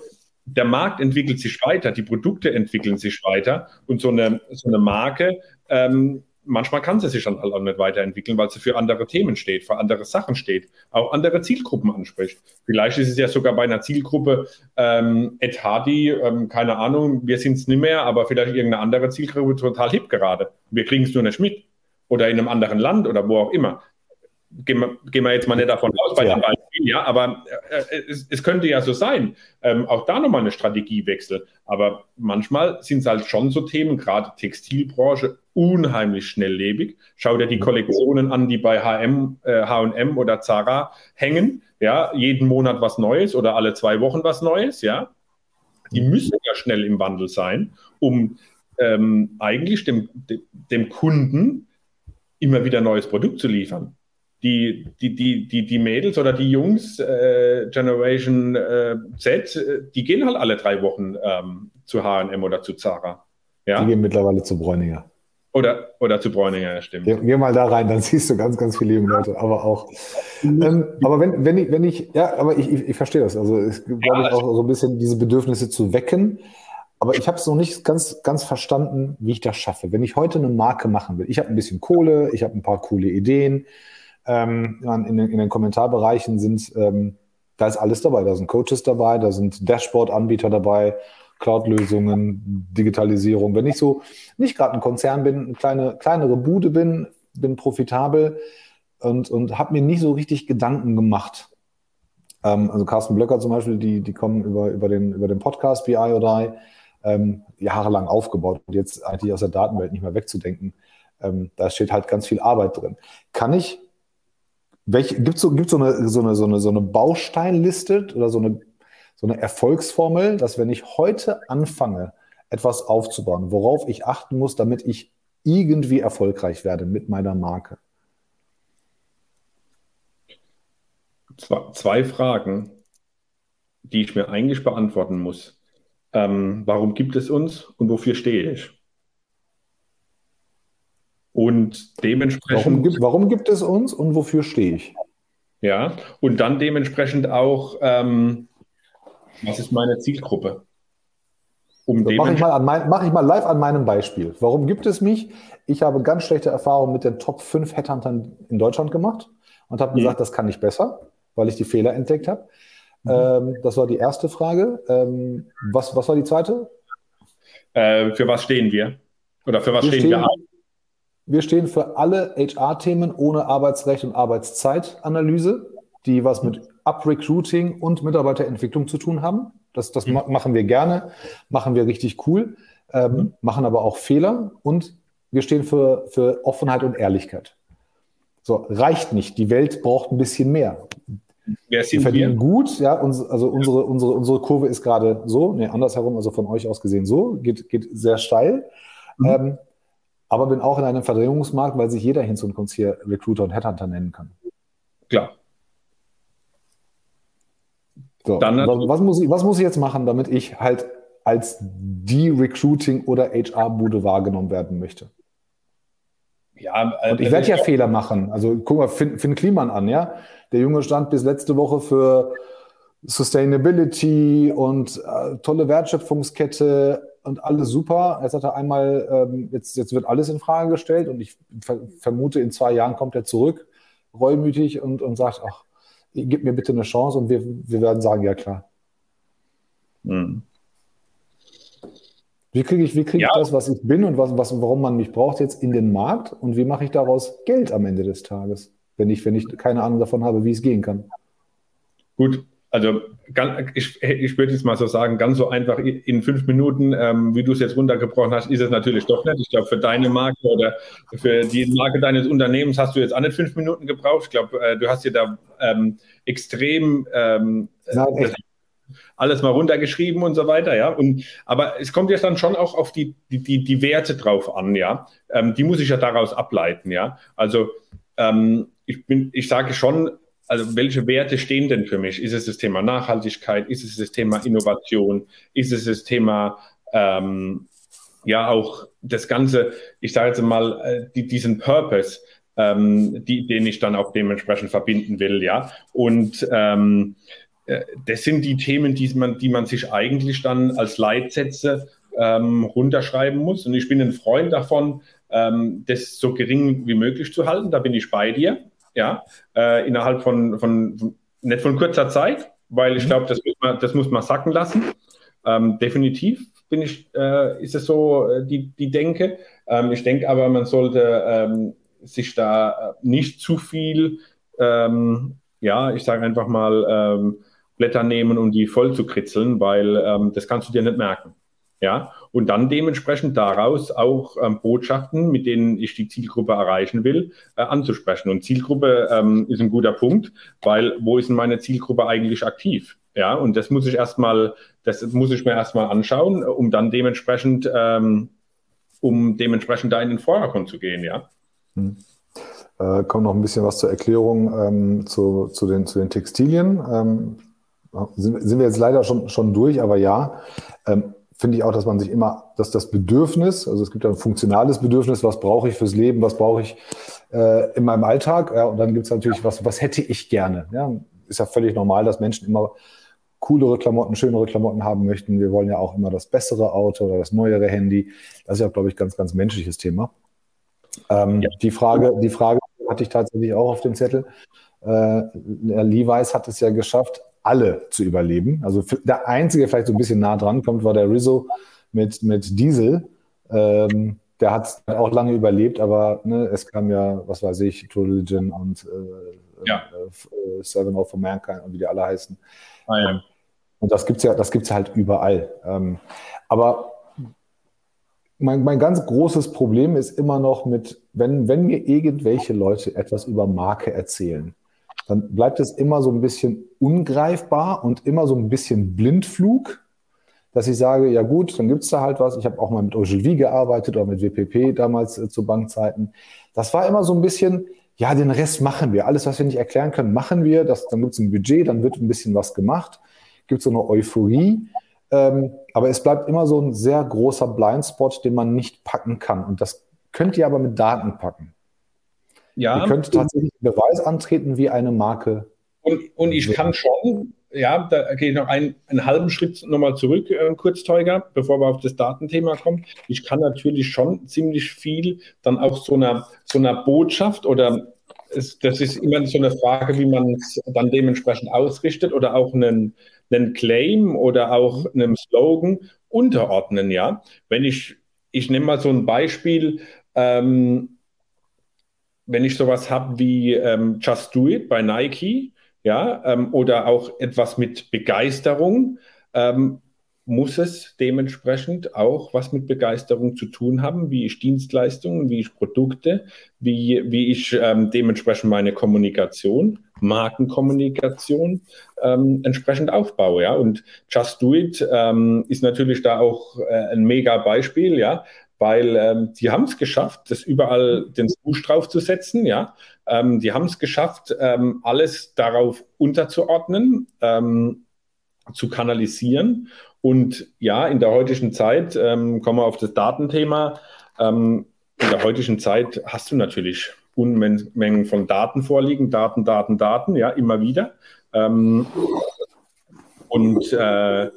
der Markt entwickelt sich weiter, die Produkte entwickeln sich weiter und so eine, so eine Marke ähm, manchmal kann sie sich dann halt auch nicht weiterentwickeln, weil sie für andere Themen steht, für andere Sachen steht, auch andere Zielgruppen anspricht. Vielleicht ist es ja sogar bei einer Zielgruppe ähm, Ed Hardy, ähm, keine Ahnung, wir sind es nicht mehr, aber vielleicht irgendeine andere Zielgruppe total hip gerade. Wir kriegen es nur nicht mit. Oder in einem anderen Land oder wo auch immer gehen wir, gehen wir jetzt mal nicht davon aus bei ja. dem Beispiel, ja, aber äh, es, es, könnte ja so sein, ähm, auch da nochmal eine Strategiewechsel. Aber manchmal sind es halt schon so Themen, gerade Textilbranche, unheimlich schnelllebig. Schau dir die mhm. Kollektionen an, die bei HM, äh, H&M oder Zara hängen, ja, jeden Monat was Neues oder alle zwei Wochen was Neues, ja. Die mhm. müssen ja schnell im Wandel sein, um ähm, eigentlich dem, dem Kunden immer wieder neues Produkt zu liefern die, die, die, die, die Mädels oder die Jungs, äh, Generation äh, Z, äh, die gehen halt alle drei Wochen ähm, zu HM oder zu Zara. Ja? Die gehen mittlerweile zu Bräuninger. Oder, oder zu Bräuninger, ja, stimmt. Geh, geh, mal da rein, dann [laughs] siehst du ganz, ganz viele junge Leute, aber auch. Ähm, aber wenn, wenn ich, wenn ich, ja, aber ich, ich, ich verstehe das. Also ich glaube ja, auch so ein bisschen diese Bedürfnisse zu wecken. Aber ich habe es noch nicht ganz, ganz verstanden, wie ich das schaffe. Wenn ich heute eine Marke machen will, ich habe ein bisschen Kohle, ich habe ein paar coole Ideen, ähm, in, den, in, den, Kommentarbereichen sind, ähm, da ist alles dabei. Da sind Coaches dabei, da sind Dashboard-Anbieter dabei, Cloud-Lösungen, Digitalisierung. Wenn ich so nicht gerade ein Konzern bin, eine kleine, kleinere Bude bin, bin profitabel und, und habe mir nicht so richtig Gedanken gemacht. Ähm, also Carsten Blöcker zum Beispiel, die, die kommen über, über, den, über den Podcast BI oder I, ähm, jahrelang aufgebaut und jetzt eigentlich aus der Datenwelt nicht mehr wegzudenken. Ähm, da steht halt ganz viel Arbeit drin. Kann ich Gibt es so, gibt's so, eine, so, eine, so, eine, so eine Bausteinliste oder so eine, so eine Erfolgsformel, dass wenn ich heute anfange, etwas aufzubauen, worauf ich achten muss, damit ich irgendwie erfolgreich werde mit meiner Marke? Zwei, Fragen, die ich mir eigentlich beantworten muss. Ähm, warum gibt es uns und wofür stehe ich? Und dementsprechend. Warum gibt, warum gibt es uns und wofür stehe ich? Ja, und dann dementsprechend auch, ähm, was ist meine Zielgruppe? Um so, mache ich, mal mach ich mal live an meinem Beispiel. Warum gibt es mich? Ich habe ganz schlechte Erfahrungen mit den Top 5 Headhuntern in Deutschland gemacht und habe mhm. gesagt, das kann ich besser, weil ich die Fehler entdeckt habe. Mhm. Ähm, das war die erste Frage. Ähm, was, was war die zweite? Äh, für was stehen wir? Oder für was wir stehen, stehen wir? Wir stehen für alle HR-Themen ohne Arbeitsrecht und Arbeitszeitanalyse, die was mit Up-Recruiting und Mitarbeiterentwicklung zu tun haben. Das, das mhm. machen wir gerne, machen wir richtig cool, ähm, mhm. machen aber auch Fehler und wir stehen für, für Offenheit und Ehrlichkeit. So, reicht nicht. Die Welt braucht ein bisschen mehr. Wir verdienen wir? gut, ja, uns, also unsere, unsere, unsere Kurve ist gerade so, nee, andersherum, also von euch aus gesehen so, geht, geht sehr steil. Mhm. Ähm, aber bin auch in einem Verdrängungsmarkt, weil sich jeder Hinz und Kunst hier Recruiter und Headhunter nennen kann. Klar. So, Dann was, was, muss ich, was muss ich jetzt machen, damit ich halt als die Recruiting- oder HR-Bude wahrgenommen werden möchte? Ja, äh, und ich werde ja Fehler machen. Also guck mal Finn, Finn Kliman an, ja. Der Junge stand bis letzte Woche für Sustainability und äh, tolle Wertschöpfungskette und alles super. Jetzt hat er einmal, ähm, jetzt, jetzt wird alles in Frage gestellt und ich ver vermute, in zwei Jahren kommt er zurück, reumütig und, und sagt, ach, gib mir bitte eine Chance und wir, wir werden sagen, ja klar. Hm. Wie kriege ich, wie krieg ja. ich das, was ich bin und was, was, warum man mich braucht, jetzt in den Markt und wie mache ich daraus Geld am Ende des Tages, wenn ich, wenn ich keine Ahnung davon habe, wie es gehen kann? Gut, also ich, ich würde jetzt mal so sagen, ganz so einfach in fünf Minuten, ähm, wie du es jetzt runtergebrochen hast, ist es natürlich doch nicht. Ich glaube, für deine Marke oder für die Marke deines Unternehmens hast du jetzt auch nicht fünf Minuten gebraucht. Ich glaube, äh, du hast dir da ähm, extrem ähm, alles mal runtergeschrieben und so weiter, ja. Und, aber es kommt jetzt dann schon auch auf die, die, die, die Werte drauf an, ja. Ähm, die muss ich ja daraus ableiten, ja. Also ähm, ich bin, ich sage schon, also welche Werte stehen denn für mich? Ist es das Thema Nachhaltigkeit? Ist es das Thema Innovation? Ist es das Thema ähm, ja auch das Ganze, ich sage jetzt mal, äh, die, diesen Purpose, ähm, die, den ich dann auch dementsprechend verbinden will, ja. Und ähm, äh, das sind die Themen, die man, die man sich eigentlich dann als Leitsätze ähm, runterschreiben muss. Und ich bin ein Freund davon, ähm, das so gering wie möglich zu halten. Da bin ich bei dir ja, äh, innerhalb von, von, nicht von kurzer Zeit, weil ich mhm. glaube, das, muss man, das muss man sacken lassen. Ähm, definitiv bin ich, äh, ist es so äh, die, die Denke. Ähm, ich denke aber, man sollte ähm, sich da äh, nicht zu viel, ähm, ja, ich sage einfach mal, ähm, Blätter nehmen, um die voll zu kritzeln, weil ähm, das kannst du dir nicht merken. Ja, und dann dementsprechend daraus auch ähm, Botschaften, mit denen ich die Zielgruppe erreichen will, äh, anzusprechen. Und Zielgruppe ähm, ist ein guter Punkt, weil wo ist denn meine Zielgruppe eigentlich aktiv? Ja, und das muss ich erstmal, das muss ich mir erstmal anschauen, um dann dementsprechend, ähm, um dementsprechend da in den Vordergrund zu gehen, ja. Hm. Äh, kommt noch ein bisschen was zur Erklärung ähm, zu, zu, den, zu den Textilien. Ähm, sind, sind, wir jetzt leider schon, schon durch, aber ja. Ähm, finde ich auch, dass man sich immer, dass das Bedürfnis, also es gibt ein funktionales Bedürfnis, was brauche ich fürs Leben, was brauche ich äh, in meinem Alltag, ja, und dann gibt es natürlich, was, was hätte ich gerne. Ja, ist ja völlig normal, dass Menschen immer coolere Klamotten, schönere Klamotten haben möchten. Wir wollen ja auch immer das bessere Auto oder das neuere Handy. Das ist ja, glaube ich, ganz, ganz menschliches Thema. Ähm, ja. Die Frage, die Frage hatte ich tatsächlich auch auf dem Zettel. Äh, Levi's hat es ja geschafft, alle zu überleben. Also der einzige, der vielleicht so ein bisschen nah dran kommt, war der Rizzo mit, mit Diesel. Ähm, der hat auch lange überlebt, aber ne, es kam ja, was weiß ich, True Religion und äh, ja. äh, Seven of Mankind und wie die alle heißen. Ah, ja. Und das gibt es ja, das gibt's halt überall. Ähm, aber mein, mein ganz großes Problem ist immer noch mit, wenn, wenn mir irgendwelche Leute etwas über Marke erzählen, dann bleibt es immer so ein bisschen ungreifbar und immer so ein bisschen Blindflug, dass ich sage, ja gut, dann gibt es da halt was. Ich habe auch mal mit Ogilvy gearbeitet oder mit WPP damals äh, zu Bankzeiten. Das war immer so ein bisschen, ja, den Rest machen wir. Alles, was wir nicht erklären können, machen wir. Das, dann gibt es ein Budget, dann wird ein bisschen was gemacht. Gibt so eine Euphorie. Ähm, aber es bleibt immer so ein sehr großer Blindspot, den man nicht packen kann. Und das könnt ihr aber mit Daten packen. Ja. Ihr könnt tatsächlich Beweis antreten, wie eine Marke. Und, und ich kann schon, ja, da gehe ich noch einen, einen halben Schritt nochmal zurück, äh, kurz, Teuger, bevor wir auf das Datenthema kommen. Ich kann natürlich schon ziemlich viel dann auch so einer, so einer Botschaft oder es, das ist immer so eine Frage, wie man es dann dementsprechend ausrichtet oder auch einen, einen Claim oder auch einem Slogan unterordnen, ja. Wenn ich, ich nehme mal so ein Beispiel, ähm, wenn ich sowas habe wie ähm, Just Do It bei Nike, ja, ähm, oder auch etwas mit Begeisterung, ähm, muss es dementsprechend auch was mit Begeisterung zu tun haben, wie ich Dienstleistungen, wie ich Produkte, wie, wie ich ähm, dementsprechend meine Kommunikation, Markenkommunikation ähm, entsprechend aufbaue. Ja? Und Just Do It ähm, ist natürlich da auch äh, ein mega Beispiel, ja, weil ähm, die haben es geschafft, das überall den Swoosh draufzusetzen, ja. Ähm, die haben es geschafft, ähm, alles darauf unterzuordnen, ähm, zu kanalisieren und ja, in der heutigen Zeit, ähm, kommen wir auf das Datenthema, ähm, in der heutigen Zeit hast du natürlich Unmengen von Daten vorliegen, Daten, Daten, Daten, ja, immer wieder. Und äh,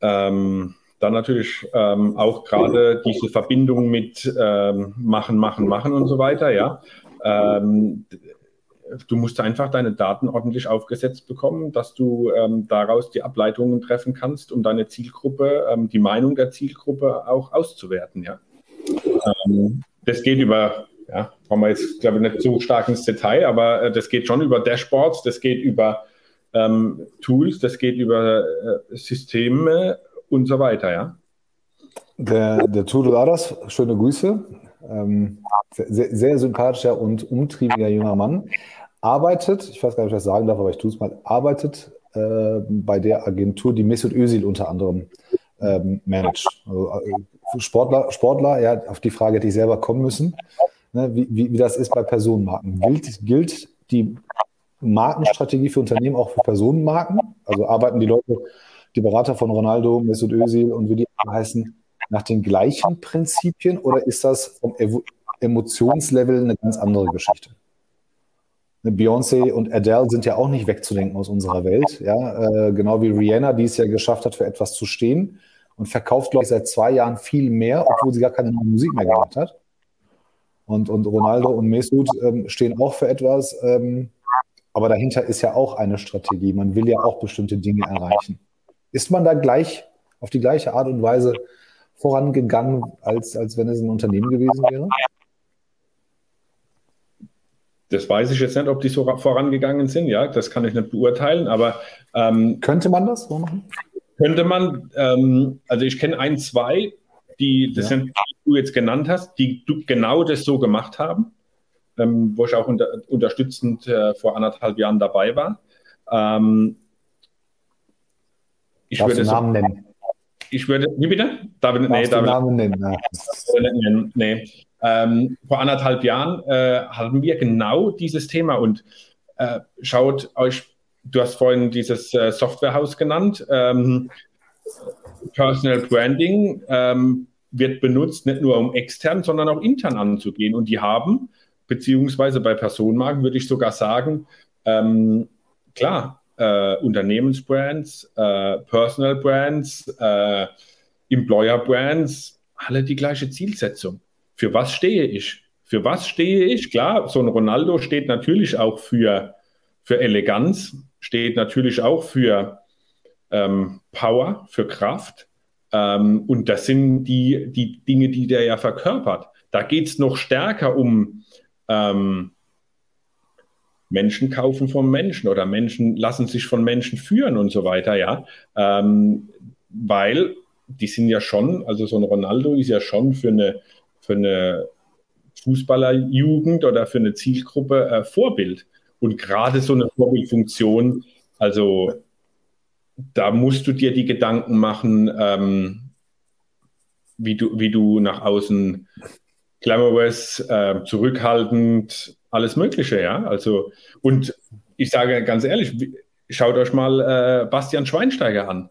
ähm, dann natürlich ähm, auch gerade diese Verbindung mit ähm, Machen, Machen, Machen und so weiter, ja. Ähm, du musst einfach deine Daten ordentlich aufgesetzt bekommen, dass du ähm, daraus die Ableitungen treffen kannst, um deine Zielgruppe, ähm, die Meinung der Zielgruppe auch auszuwerten. Ja? Ähm, das geht über, ja, kommen wir jetzt, glaube ich, nicht so stark ins Detail, aber äh, das geht schon über Dashboards, das geht über ähm, Tools, das geht über äh, Systeme und so weiter. Ja? Der, der Adas, schöne Grüße. Ähm, sehr, sehr, sympathischer und umtriebiger junger Mann. Arbeitet, ich weiß gar nicht, ob ich das sagen darf, aber ich tue es mal, arbeitet äh, bei der Agentur, die Mesut Özil unter anderem ähm, managt. Also, äh, Sportler, Sportler, ja, auf die Frage hätte ich selber kommen müssen, ne, wie, wie, wie das ist bei Personenmarken. Gilt, gilt die Markenstrategie für Unternehmen auch für Personenmarken? Also arbeiten die Leute, die Berater von Ronaldo, Mesut Özil und wie die heißen, nach den gleichen Prinzipien oder ist das vom Emotionslevel eine ganz andere Geschichte? Beyoncé und Adele sind ja auch nicht wegzudenken aus unserer Welt. Ja? Äh, genau wie Rihanna, die es ja geschafft hat, für etwas zu stehen und verkauft, glaube ich, seit zwei Jahren viel mehr, obwohl sie gar keine neue Musik mehr gemacht hat. Und, und Ronaldo und Mesut ähm, stehen auch für etwas. Ähm, aber dahinter ist ja auch eine Strategie. Man will ja auch bestimmte Dinge erreichen. Ist man da gleich auf die gleiche Art und Weise vorangegangen, als, als wenn es ein Unternehmen gewesen wäre? Das weiß ich jetzt nicht, ob die so vorangegangen sind. Ja, das kann ich nicht beurteilen. Aber ähm, könnte man das so machen? Könnte man. Ähm, also ich kenne ein, zwei, die das ja. sind, die du jetzt genannt hast, die genau das so gemacht haben, ähm, wo ich auch unter, unterstützend äh, vor anderthalb Jahren dabei war. Ähm, ich Darfst würde Namen so, nennen. Ich würde, wie bitte? Darf ich, nee, darf Namen nennen. Ja. Nee. Ähm, vor anderthalb Jahren äh, hatten wir genau dieses Thema und äh, schaut euch, du hast vorhin dieses äh, Softwarehaus genannt, ähm, Personal Branding ähm, wird benutzt, nicht nur um extern, sondern auch intern anzugehen. Und die haben, beziehungsweise bei Personenmarken würde ich sogar sagen, ähm, klar, äh, Unternehmensbrands, äh, Personal Brands, äh, Employer Brands, alle die gleiche Zielsetzung. Für was stehe ich? Für was stehe ich? Klar, so ein Ronaldo steht natürlich auch für, für Eleganz, steht natürlich auch für ähm, Power, für Kraft. Ähm, und das sind die, die Dinge, die der ja verkörpert. Da geht es noch stärker um ähm, Menschen kaufen von Menschen oder Menschen lassen sich von Menschen führen und so weiter, ja. Ähm, weil die sind ja schon, also so ein Ronaldo ist ja schon für eine, für eine Fußballerjugend oder für eine Zielgruppe äh, Vorbild. Und gerade so eine Vorbildfunktion, also da musst du dir die Gedanken machen, ähm, wie, du, wie du nach außen glamorous, äh, zurückhaltend, alles Mögliche, ja. Also, und ich sage ganz ehrlich, schaut euch mal äh, Bastian Schweinsteiger an.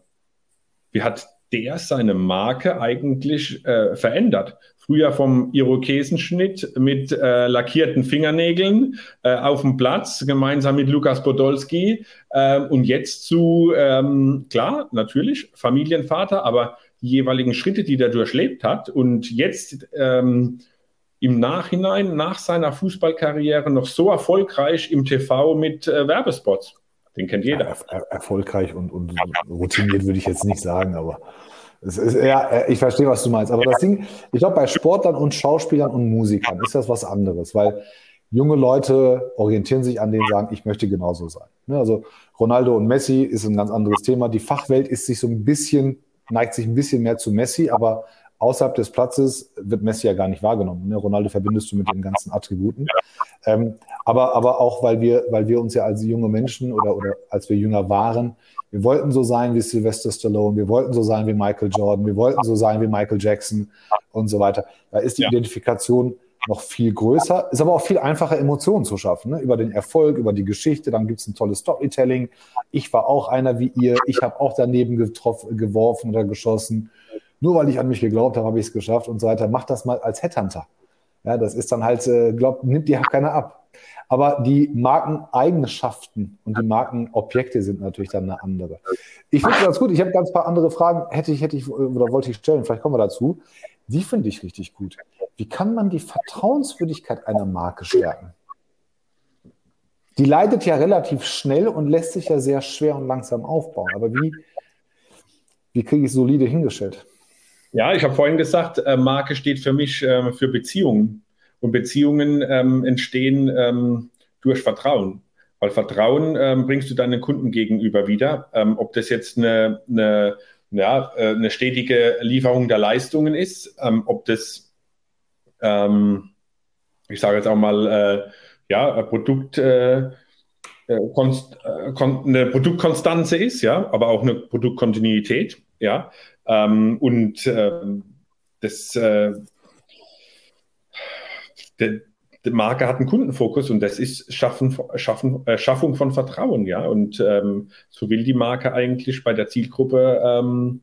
Wie hat der seine Marke eigentlich äh, verändert? Früher vom Irokesenschnitt mit äh, lackierten Fingernägeln äh, auf dem Platz, gemeinsam mit Lukas Podolski. Äh, und jetzt zu, ähm, klar, natürlich, Familienvater, aber die jeweiligen Schritte, die der durchlebt hat. Und jetzt ähm, im Nachhinein, nach seiner Fußballkarriere, noch so erfolgreich im TV mit äh, Werbespots. Den kennt jeder. Ja, er, erfolgreich und, und routiniert würde ich jetzt nicht sagen, aber ist, ja, äh, ich verstehe, was du meinst. Aber das Ding, ich glaube, bei Sportlern und Schauspielern und Musikern ist das was anderes, weil junge Leute orientieren sich an denen, sagen, ich möchte genauso sein. Ne, also Ronaldo und Messi ist ein ganz anderes Thema. Die Fachwelt ist sich so ein bisschen, neigt sich ein bisschen mehr zu Messi, aber außerhalb des Platzes wird Messi ja gar nicht wahrgenommen. Ne? Ronaldo verbindest du mit den ganzen Attributen. Ähm, aber, aber auch, weil wir, weil wir uns ja als junge Menschen oder, oder als wir jünger waren, wir wollten so sein wie Sylvester Stallone, wir wollten so sein wie Michael Jordan, wir wollten so sein wie Michael Jackson und so weiter. Da ist die ja. Identifikation noch viel größer, ist aber auch viel einfacher, Emotionen zu schaffen. Ne? Über den Erfolg, über die Geschichte, dann gibt es ein tolles Storytelling. Ich war auch einer wie ihr, ich habe auch daneben getroffen, geworfen oder geschossen. Nur weil ich an mich geglaubt habe, habe ich es geschafft und so weiter. Mach das mal als Headhunter. Ja, das ist dann halt, äh, glaubt, nimmt dir keiner ab. Aber die Markeneigenschaften und die Markenobjekte sind natürlich dann eine andere. Ich finde ganz gut. Ich habe ganz paar andere Fragen, hätte ich, hätte ich oder wollte ich stellen. Vielleicht kommen wir dazu. Die finde ich richtig gut. Wie kann man die Vertrauenswürdigkeit einer Marke stärken? Die leidet ja relativ schnell und lässt sich ja sehr schwer und langsam aufbauen. Aber wie, wie kriege ich solide hingestellt? Ja, ich habe vorhin gesagt, äh, Marke steht für mich äh, für Beziehungen. Und Beziehungen ähm, entstehen ähm, durch Vertrauen. Weil Vertrauen ähm, bringst du deinen Kunden gegenüber wieder. Ähm, ob das jetzt eine, eine, ja, äh, eine stetige Lieferung der Leistungen ist, ähm, ob das, ähm, ich sage jetzt auch mal, äh, ja, Produkt. Äh, äh Konst, eine Produktkonstanze ist, ja, aber auch eine Produktkontinuität, ja. Ähm, und ähm, das, äh, der, die Marke hat einen Kundenfokus und das ist Schaffen, Schaffen, äh, Schaffung von Vertrauen, ja. Und ähm, so will die Marke eigentlich bei der Zielgruppe ähm,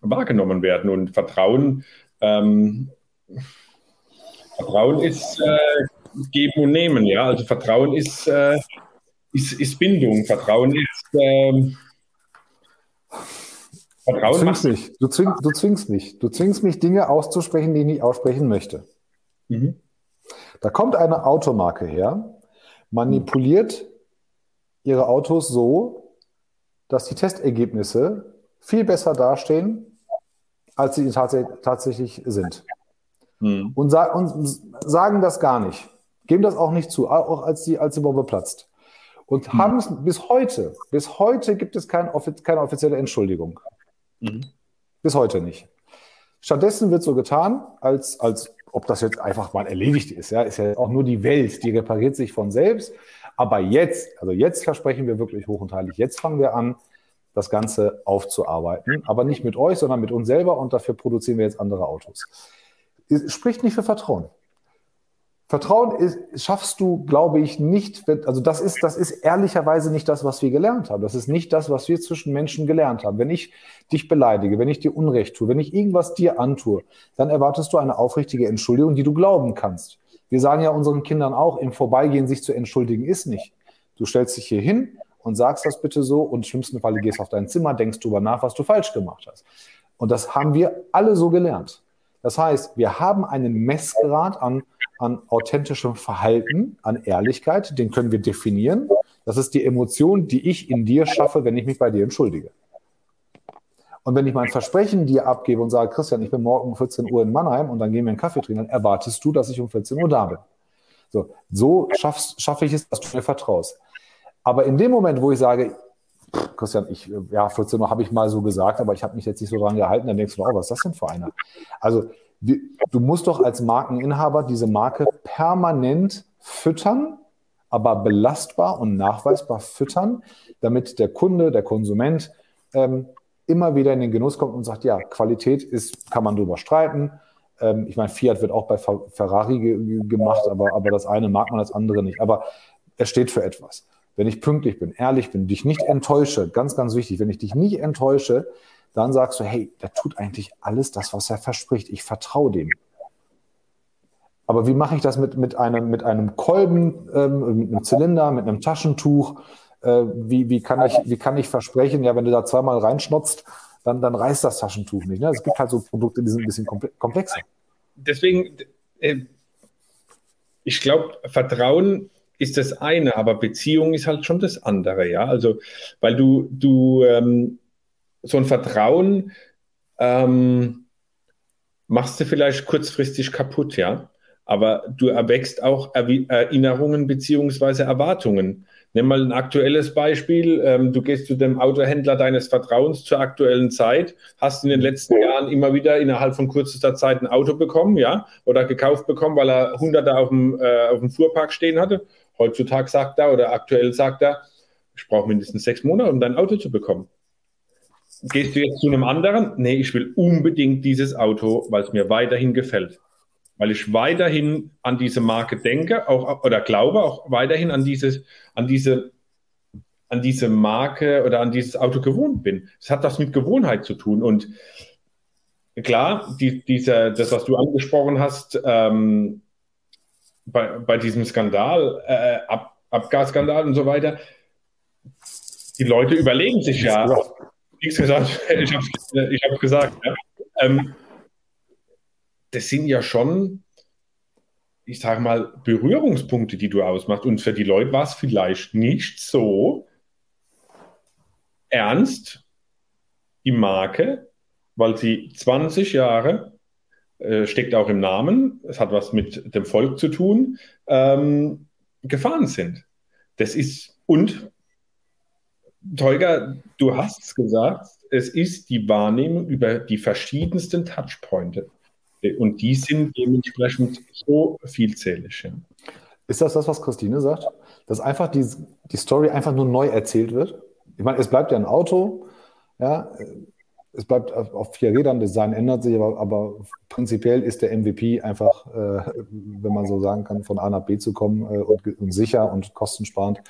wahrgenommen werden. Und Vertrauen, ähm, Vertrauen ist äh, Geben und Nehmen, ja. Also Vertrauen ist, äh, ist, ist Bindung. Vertrauen ist ähm, Vertrauen. Du zwingst mich. Du, zwing, du zwingst mich. Du zwingst mich, Dinge auszusprechen, die ich nicht aussprechen möchte. Mhm. Da kommt eine Automarke her, manipuliert ihre Autos so, dass die Testergebnisse viel besser dastehen, als sie tats tatsächlich sind. Mhm. Und, sa und, sagen das gar nicht. Geben das auch nicht zu, auch als die, als die Bombe platzt. Und mhm. haben es bis heute, bis heute gibt es kein, keine offizielle Entschuldigung. Mhm. Bis heute nicht. Stattdessen wird so getan, als, als ob das jetzt einfach mal erledigt ist. Ja, ist ja auch nur die Welt, die repariert sich von selbst. Aber jetzt, also jetzt versprechen wir wirklich hoch und heilig. Jetzt fangen wir an, das Ganze aufzuarbeiten. Aber nicht mit euch, sondern mit uns selber und dafür produzieren wir jetzt andere Autos. Es spricht nicht für Vertrauen. Vertrauen ist, schaffst du, glaube ich, nicht. Also das ist, das ist ehrlicherweise nicht das, was wir gelernt haben. Das ist nicht das, was wir zwischen Menschen gelernt haben. Wenn ich dich beleidige, wenn ich dir Unrecht tue, wenn ich irgendwas dir antue, dann erwartest du eine aufrichtige Entschuldigung, die du glauben kannst. Wir sagen ja unseren Kindern auch, im Vorbeigehen sich zu entschuldigen ist nicht. Du stellst dich hier hin und sagst das bitte so und im schlimmsten Fall gehst auf dein Zimmer, denkst darüber nach, was du falsch gemacht hast. Und das haben wir alle so gelernt. Das heißt, wir haben einen Messgrad an an authentischem Verhalten, an Ehrlichkeit, den können wir definieren. Das ist die Emotion, die ich in dir schaffe, wenn ich mich bei dir entschuldige. Und wenn ich mein Versprechen dir abgebe und sage, Christian, ich bin morgen um 14 Uhr in Mannheim und dann gehen wir einen Kaffee trinken, dann erwartest du, dass ich um 14 Uhr da bin. So, so schaffe ich es, dass du mir vertraust. Aber in dem Moment, wo ich sage, Christian, ich, ja, 14 Uhr habe ich mal so gesagt, aber ich habe mich jetzt nicht so dran gehalten, dann denkst du, oh, was ist das denn für einer? Also du musst doch als Markeninhaber diese Marke permanent füttern, aber belastbar und nachweisbar füttern, damit der Kunde, der Konsument ähm, immer wieder in den Genuss kommt und sagt, ja, Qualität ist, kann man drüber streiten. Ähm, ich meine, Fiat wird auch bei Ferrari ge gemacht, aber, aber das eine mag man, das andere nicht. Aber er steht für etwas. Wenn ich pünktlich bin, ehrlich bin, dich nicht enttäusche, ganz, ganz wichtig, wenn ich dich nicht enttäusche, dann sagst du, hey, der tut eigentlich alles das, was er verspricht. Ich vertraue dem. Aber wie mache ich das mit, mit, einem, mit einem Kolben, ähm, mit einem Zylinder, mit einem Taschentuch? Äh, wie, wie, kann ich, wie kann ich versprechen, ja, wenn du da zweimal reinschnotzt, dann, dann reißt das Taschentuch nicht. Ne? Es gibt halt so Produkte, die sind ein bisschen komplexer. Deswegen, äh, ich glaube, Vertrauen ist das eine, aber Beziehung ist halt schon das andere, ja. Also, weil du, du ähm, so ein Vertrauen ähm, machst du vielleicht kurzfristig kaputt, ja aber du erwächst auch Erinnerungen beziehungsweise Erwartungen. Nimm mal ein aktuelles Beispiel. Ähm, du gehst zu dem Autohändler deines Vertrauens zur aktuellen Zeit, hast in den letzten Jahren immer wieder innerhalb von kürzester Zeit ein Auto bekommen, ja, oder gekauft bekommen, weil er Hunderte auf dem, äh, auf dem Fuhrpark stehen hatte. Heutzutage sagt er oder aktuell sagt er, ich brauche mindestens sechs Monate, um dein Auto zu bekommen. Gehst du jetzt zu einem anderen? Nee, ich will unbedingt dieses Auto, weil es mir weiterhin gefällt weil ich weiterhin an diese Marke denke, auch oder glaube auch weiterhin an dieses, an diese, an diese Marke oder an dieses Auto gewohnt bin. Es hat was mit Gewohnheit zu tun. Und klar, die, dieser, das, was du angesprochen hast, ähm, bei, bei diesem Skandal, äh, Ab, Abgasskandal und so weiter, die Leute überlegen sich ja. Nichts gesagt, [laughs] ich habe ich hab gesagt. Ja. Ähm, das sind ja schon, ich sage mal, Berührungspunkte, die du ausmachst. Und für die Leute war es vielleicht nicht so ernst, die Marke, weil sie 20 Jahre, äh, steckt auch im Namen, es hat was mit dem Volk zu tun, ähm, gefahren sind. Das ist, und Teuger, du hast es gesagt, es ist die Wahrnehmung über die verschiedensten Touchpoints. Und die sind dementsprechend so vielzählig. Ist das das, was Christine sagt? Dass einfach die, die Story einfach nur neu erzählt wird? Ich meine, es bleibt ja ein Auto, ja, es bleibt auf vier Rädern, Design ändert sich, aber, aber prinzipiell ist der MVP einfach, äh, wenn man so sagen kann, von A nach B zu kommen äh, und, und, sicher und kostensparend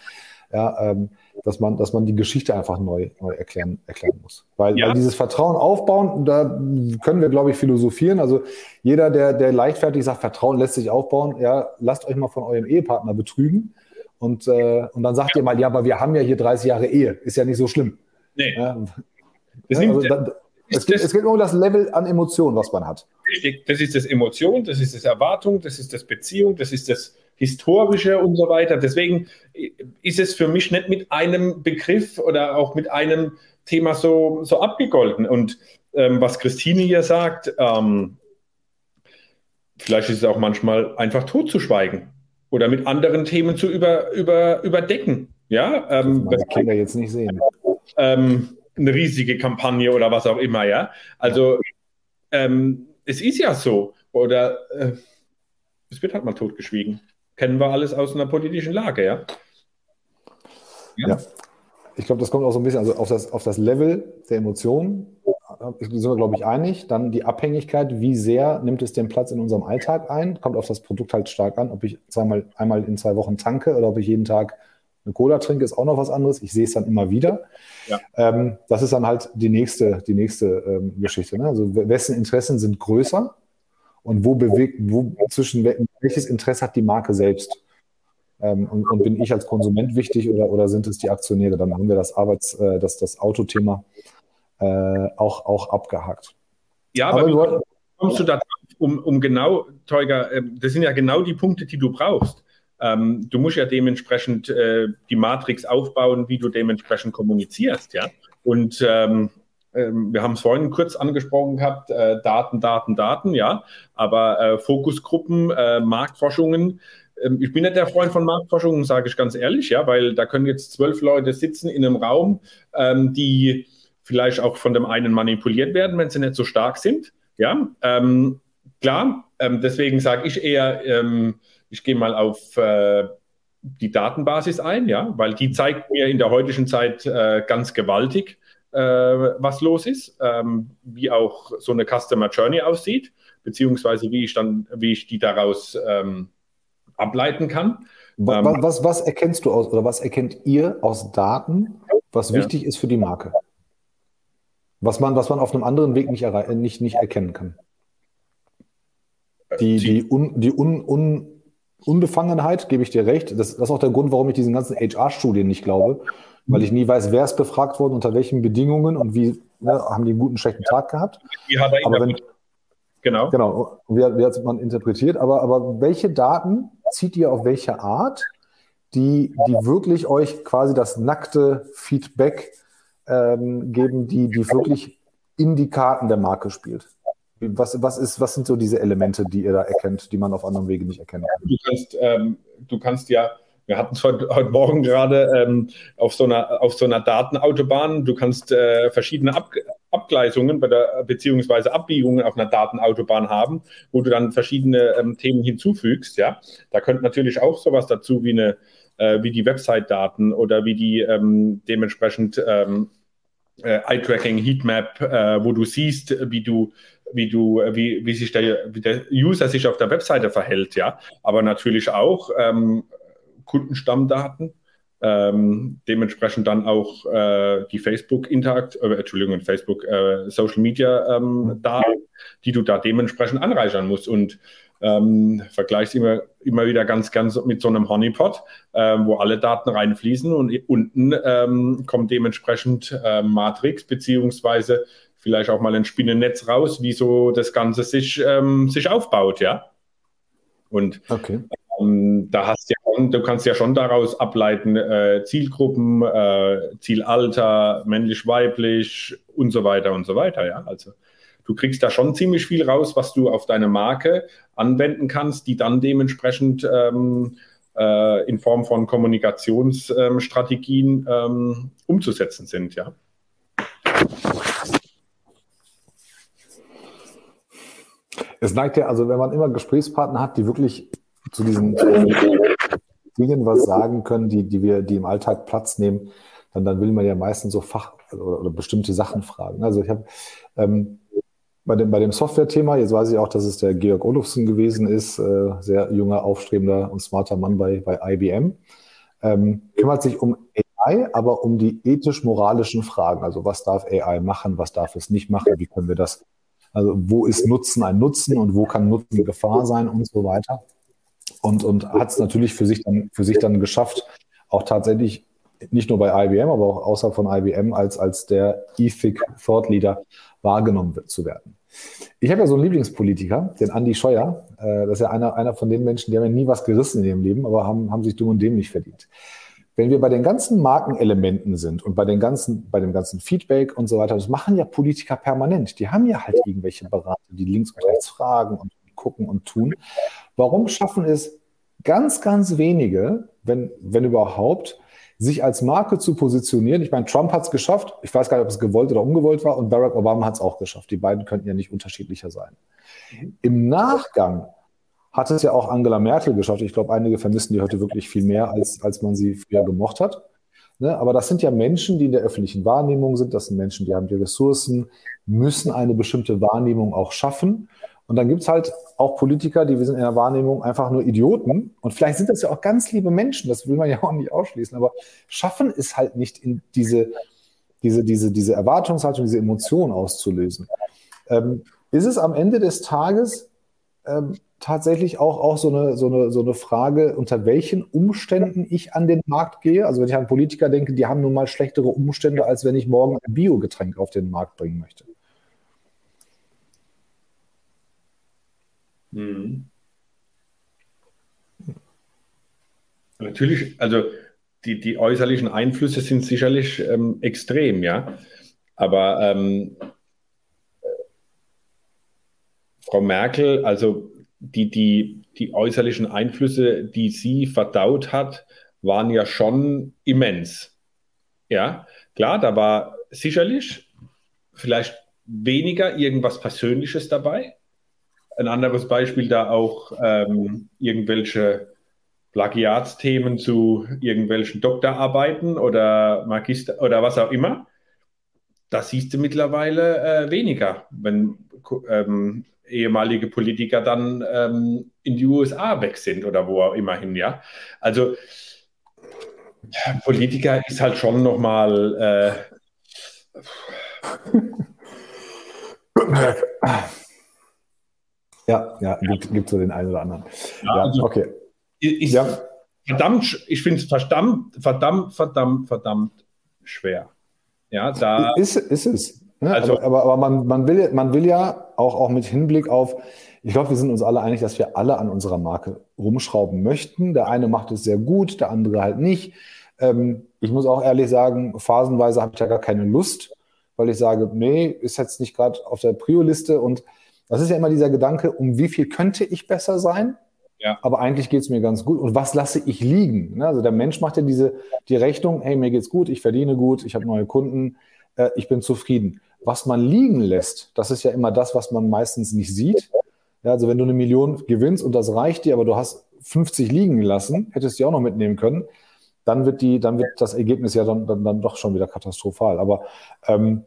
ja, ähm, dass, man, dass man die Geschichte einfach neu, neu erklären, erklären muss. Weil, ja. weil dieses Vertrauen aufbauen, da können wir, glaube ich, philosophieren. Also jeder, der, der leichtfertig sagt, Vertrauen lässt sich aufbauen, ja, lasst euch mal von eurem Ehepartner betrügen. Und, äh, und dann sagt ja. ihr mal, ja, aber wir haben ja hier 30 Jahre Ehe, ist ja nicht so schlimm. Nee. Ja, also, dann, es, geht, es geht nur um das Level an Emotionen, was man hat. Richtig, das ist das Emotion, das ist das Erwartung, das ist das Beziehung, das ist das Historische und so weiter. Deswegen ist es für mich nicht mit einem Begriff oder auch mit einem Thema so, so abgegolten. Und ähm, was Christine hier sagt, ähm, vielleicht ist es auch manchmal einfach totzuschweigen oder mit anderen Themen zu über, über, überdecken. Ja, ähm, das kann wir jetzt nicht sehen. Ähm, eine riesige Kampagne oder was auch immer, ja. Also ähm, es ist ja so. Oder äh, es wird halt mal totgeschwiegen kennen wir alles aus einer politischen Lage, ja. Ja. ja. Ich glaube, das kommt auch so ein bisschen also auf, das, auf das Level der Emotionen, sind wir, glaube ich, einig. Dann die Abhängigkeit, wie sehr nimmt es den Platz in unserem Alltag ein, kommt auf das Produkt halt stark an. Ob ich zweimal, einmal in zwei Wochen tanke oder ob ich jeden Tag eine Cola trinke, ist auch noch was anderes. Ich sehe es dann immer wieder. Ja. Ähm, das ist dann halt die nächste, die nächste ähm, Geschichte. Ne? Also wessen Interessen sind größer? Und wo bewegt, wo zwischen welches Interesse hat die Marke selbst? Ähm, und, und, bin ich als Konsument wichtig oder, oder sind es die Aktionäre? Dann haben wir das Arbeits-, äh, das, das Autothema äh, auch, auch abgehakt. Ja, aber, aber wie kommst du da um, um genau, Teuger, äh, das sind ja genau die Punkte, die du brauchst. Ähm, du musst ja dementsprechend äh, die Matrix aufbauen, wie du dementsprechend kommunizierst, ja. Und ähm, ähm, wir haben es vorhin kurz angesprochen gehabt, äh, Daten, Daten, Daten, ja, aber äh, Fokusgruppen, äh, Marktforschungen, ähm, ich bin nicht der Freund von Marktforschungen, sage ich ganz ehrlich, ja, weil da können jetzt zwölf Leute sitzen in einem Raum, ähm, die vielleicht auch von dem einen manipuliert werden, wenn sie nicht so stark sind, ja, ähm, klar, ähm, deswegen sage ich eher, ähm, ich gehe mal auf äh, die Datenbasis ein, ja, weil die zeigt mir in der heutigen Zeit äh, ganz gewaltig, was los ist, ähm, wie auch so eine Customer Journey aussieht, beziehungsweise wie ich dann, wie ich die daraus ähm, ableiten kann. Was, ähm, was, was, erkennst du aus oder was erkennt ihr aus Daten, was ja. wichtig ist für die Marke? Was man, was man auf einem anderen Weg nicht, nicht, nicht erkennen kann. Die, die, un, die un, un, Unbefangenheit, gebe ich dir recht. Das, das, ist auch der Grund, warum ich diesen ganzen HR-Studien nicht glaube, weil ich nie weiß, wer ist befragt worden, unter welchen Bedingungen und wie ne, haben die einen guten, schlechten ja. Tag gehabt. Wie hat er aber wenn, genau. Genau, wie, wie hat man interpretiert. Aber, aber welche Daten zieht ihr auf welche Art, die, die wirklich euch quasi das nackte Feedback ähm, geben, die, die wirklich in die Karten der Marke spielt? Was, was, ist, was sind so diese Elemente, die ihr da erkennt, die man auf anderen Wegen nicht erkennen kann? Du kannst, ähm, du kannst ja, wir hatten es heute, heute, Morgen gerade ähm, auf, so einer, auf so einer Datenautobahn, du kannst äh, verschiedene Ab Abgleisungen der, beziehungsweise Abbiegungen auf einer Datenautobahn haben, wo du dann verschiedene ähm, Themen hinzufügst. Ja, Da könnte natürlich auch sowas dazu wie, eine, äh, wie die Website-Daten oder wie die ähm, dementsprechend ähm, äh, Eye-Tracking, Heatmap, äh, wo du siehst, wie du wie du, wie, wie sich der, wie der User sich auf der Webseite verhält, ja. Aber natürlich auch ähm, Kundenstammdaten, ähm, dementsprechend dann auch äh, die Facebook-Interakt, äh, Entschuldigung, Facebook äh, Social Media ähm, Daten, die du da dementsprechend anreichern musst. Und ähm, vergleichst immer, immer wieder ganz, ganz mit so einem Honeypot, äh, wo alle Daten reinfließen und unten ähm, kommt dementsprechend äh, Matrix beziehungsweise vielleicht auch mal ein Spinnennetz raus, wie so das Ganze sich, ähm, sich aufbaut, ja. Und okay. Ähm, da hast ja, du kannst ja schon daraus ableiten, äh, Zielgruppen, äh, Zielalter, männlich, weiblich und so weiter und so weiter, ja. Also du kriegst da schon ziemlich viel raus, was du auf deine Marke anwenden kannst, die dann dementsprechend ähm, äh, in Form von Kommunikationsstrategien ähm, umzusetzen sind, ja. Es neigt ja, also wenn man immer Gesprächspartner hat, die wirklich zu diesen Dingen was sagen können, die, die wir, die im Alltag Platz nehmen, dann, dann will man ja meistens so Fach oder, oder bestimmte Sachen fragen. Also ich habe ähm, bei dem, bei dem Software-Thema, jetzt weiß ich auch, dass es der Georg Olufsen gewesen ist, äh, sehr junger, aufstrebender und smarter Mann bei, bei IBM, ähm, kümmert sich um AI, aber um die ethisch-moralischen Fragen. Also was darf AI machen, was darf es nicht machen, wie können wir das also wo ist Nutzen ein Nutzen und wo kann Nutzen Gefahr sein und so weiter. Und, und hat es natürlich für sich, dann, für sich dann geschafft, auch tatsächlich nicht nur bei IBM, aber auch außerhalb von IBM als, als der Ethic Thought Leader wahrgenommen wird, zu werden. Ich habe ja so einen Lieblingspolitiker, den Andy Scheuer. Äh, das ist ja einer, einer von den Menschen, die haben ja nie was gerissen in ihrem Leben, aber haben, haben sich dumm und dämlich verdient. Wenn wir bei den ganzen Markenelementen sind und bei den ganzen, bei dem ganzen Feedback und so weiter, das machen ja Politiker permanent. Die haben ja halt irgendwelche Berater, die links und rechts fragen und gucken und tun. Warum schaffen es ganz, ganz wenige, wenn, wenn überhaupt, sich als Marke zu positionieren. Ich meine, Trump hat es geschafft. Ich weiß gar nicht, ob es gewollt oder ungewollt war. Und Barack Obama hat es auch geschafft. Die beiden könnten ja nicht unterschiedlicher sein. Im Nachgang hat es ja auch Angela Merkel geschafft. Ich glaube, einige vermissen die heute wirklich viel mehr, als, als man sie früher gemocht hat. Ne? Aber das sind ja Menschen, die in der öffentlichen Wahrnehmung sind. Das sind Menschen, die haben die Ressourcen, müssen eine bestimmte Wahrnehmung auch schaffen. Und dann gibt es halt auch Politiker, die wir sind in der Wahrnehmung einfach nur Idioten. Und vielleicht sind das ja auch ganz liebe Menschen, das will man ja auch nicht ausschließen, aber schaffen es halt nicht in diese, diese, diese, diese Erwartungshaltung, diese Emotion auszulösen. Ähm, ist es am Ende des Tages ähm, tatsächlich auch, auch so, eine, so, eine, so eine Frage, unter welchen Umständen ich an den Markt gehe. Also wenn ich an Politiker denke, die haben nun mal schlechtere Umstände, als wenn ich morgen ein Biogetränk auf den Markt bringen möchte. Hm. Natürlich, also die, die äußerlichen Einflüsse sind sicherlich ähm, extrem, ja. Aber ähm, Frau Merkel, also die, die, die äußerlichen Einflüsse, die sie verdaut hat, waren ja schon immens. Ja, klar, da war sicherlich vielleicht weniger irgendwas Persönliches dabei. Ein anderes Beispiel da auch ähm, irgendwelche Plagiatsthemen zu irgendwelchen Doktorarbeiten oder Magister oder was auch immer. Das siehst du mittlerweile äh, weniger, wenn ähm, ehemalige Politiker dann ähm, in die USA weg sind oder wo auch immerhin, ja. Also Politiker ist halt schon nochmal äh, [laughs] ja, ja, gibt, gibt so den einen oder anderen. Ja, ja also, okay. Ich, ja. Verdammt, ich finde es verdammt, verdammt, verdammt, verdammt schwer. Ja, da. Ist, ist es. Ne? Also, aber, aber, aber man, man, will, man will ja auch, auch mit Hinblick auf, ich glaube, wir sind uns alle einig, dass wir alle an unserer Marke rumschrauben möchten. Der eine macht es sehr gut, der andere halt nicht. Ähm, ich muss auch ehrlich sagen, phasenweise habe ich da gar keine Lust, weil ich sage, nee, ist jetzt nicht gerade auf der Prio-Liste. Und das ist ja immer dieser Gedanke, um wie viel könnte ich besser sein? Ja. Aber eigentlich geht es mir ganz gut. Und was lasse ich liegen? Ne? Also der Mensch macht ja diese die Rechnung, hey, mir geht's gut, ich verdiene gut, ich habe neue Kunden, äh, ich bin zufrieden. Was man liegen lässt, das ist ja immer das, was man meistens nicht sieht. Ja, also wenn du eine Million gewinnst und das reicht dir, aber du hast 50 liegen gelassen, hättest du die auch noch mitnehmen können, dann wird die, dann wird das Ergebnis ja dann, dann, dann doch schon wieder katastrophal. Aber, ähm,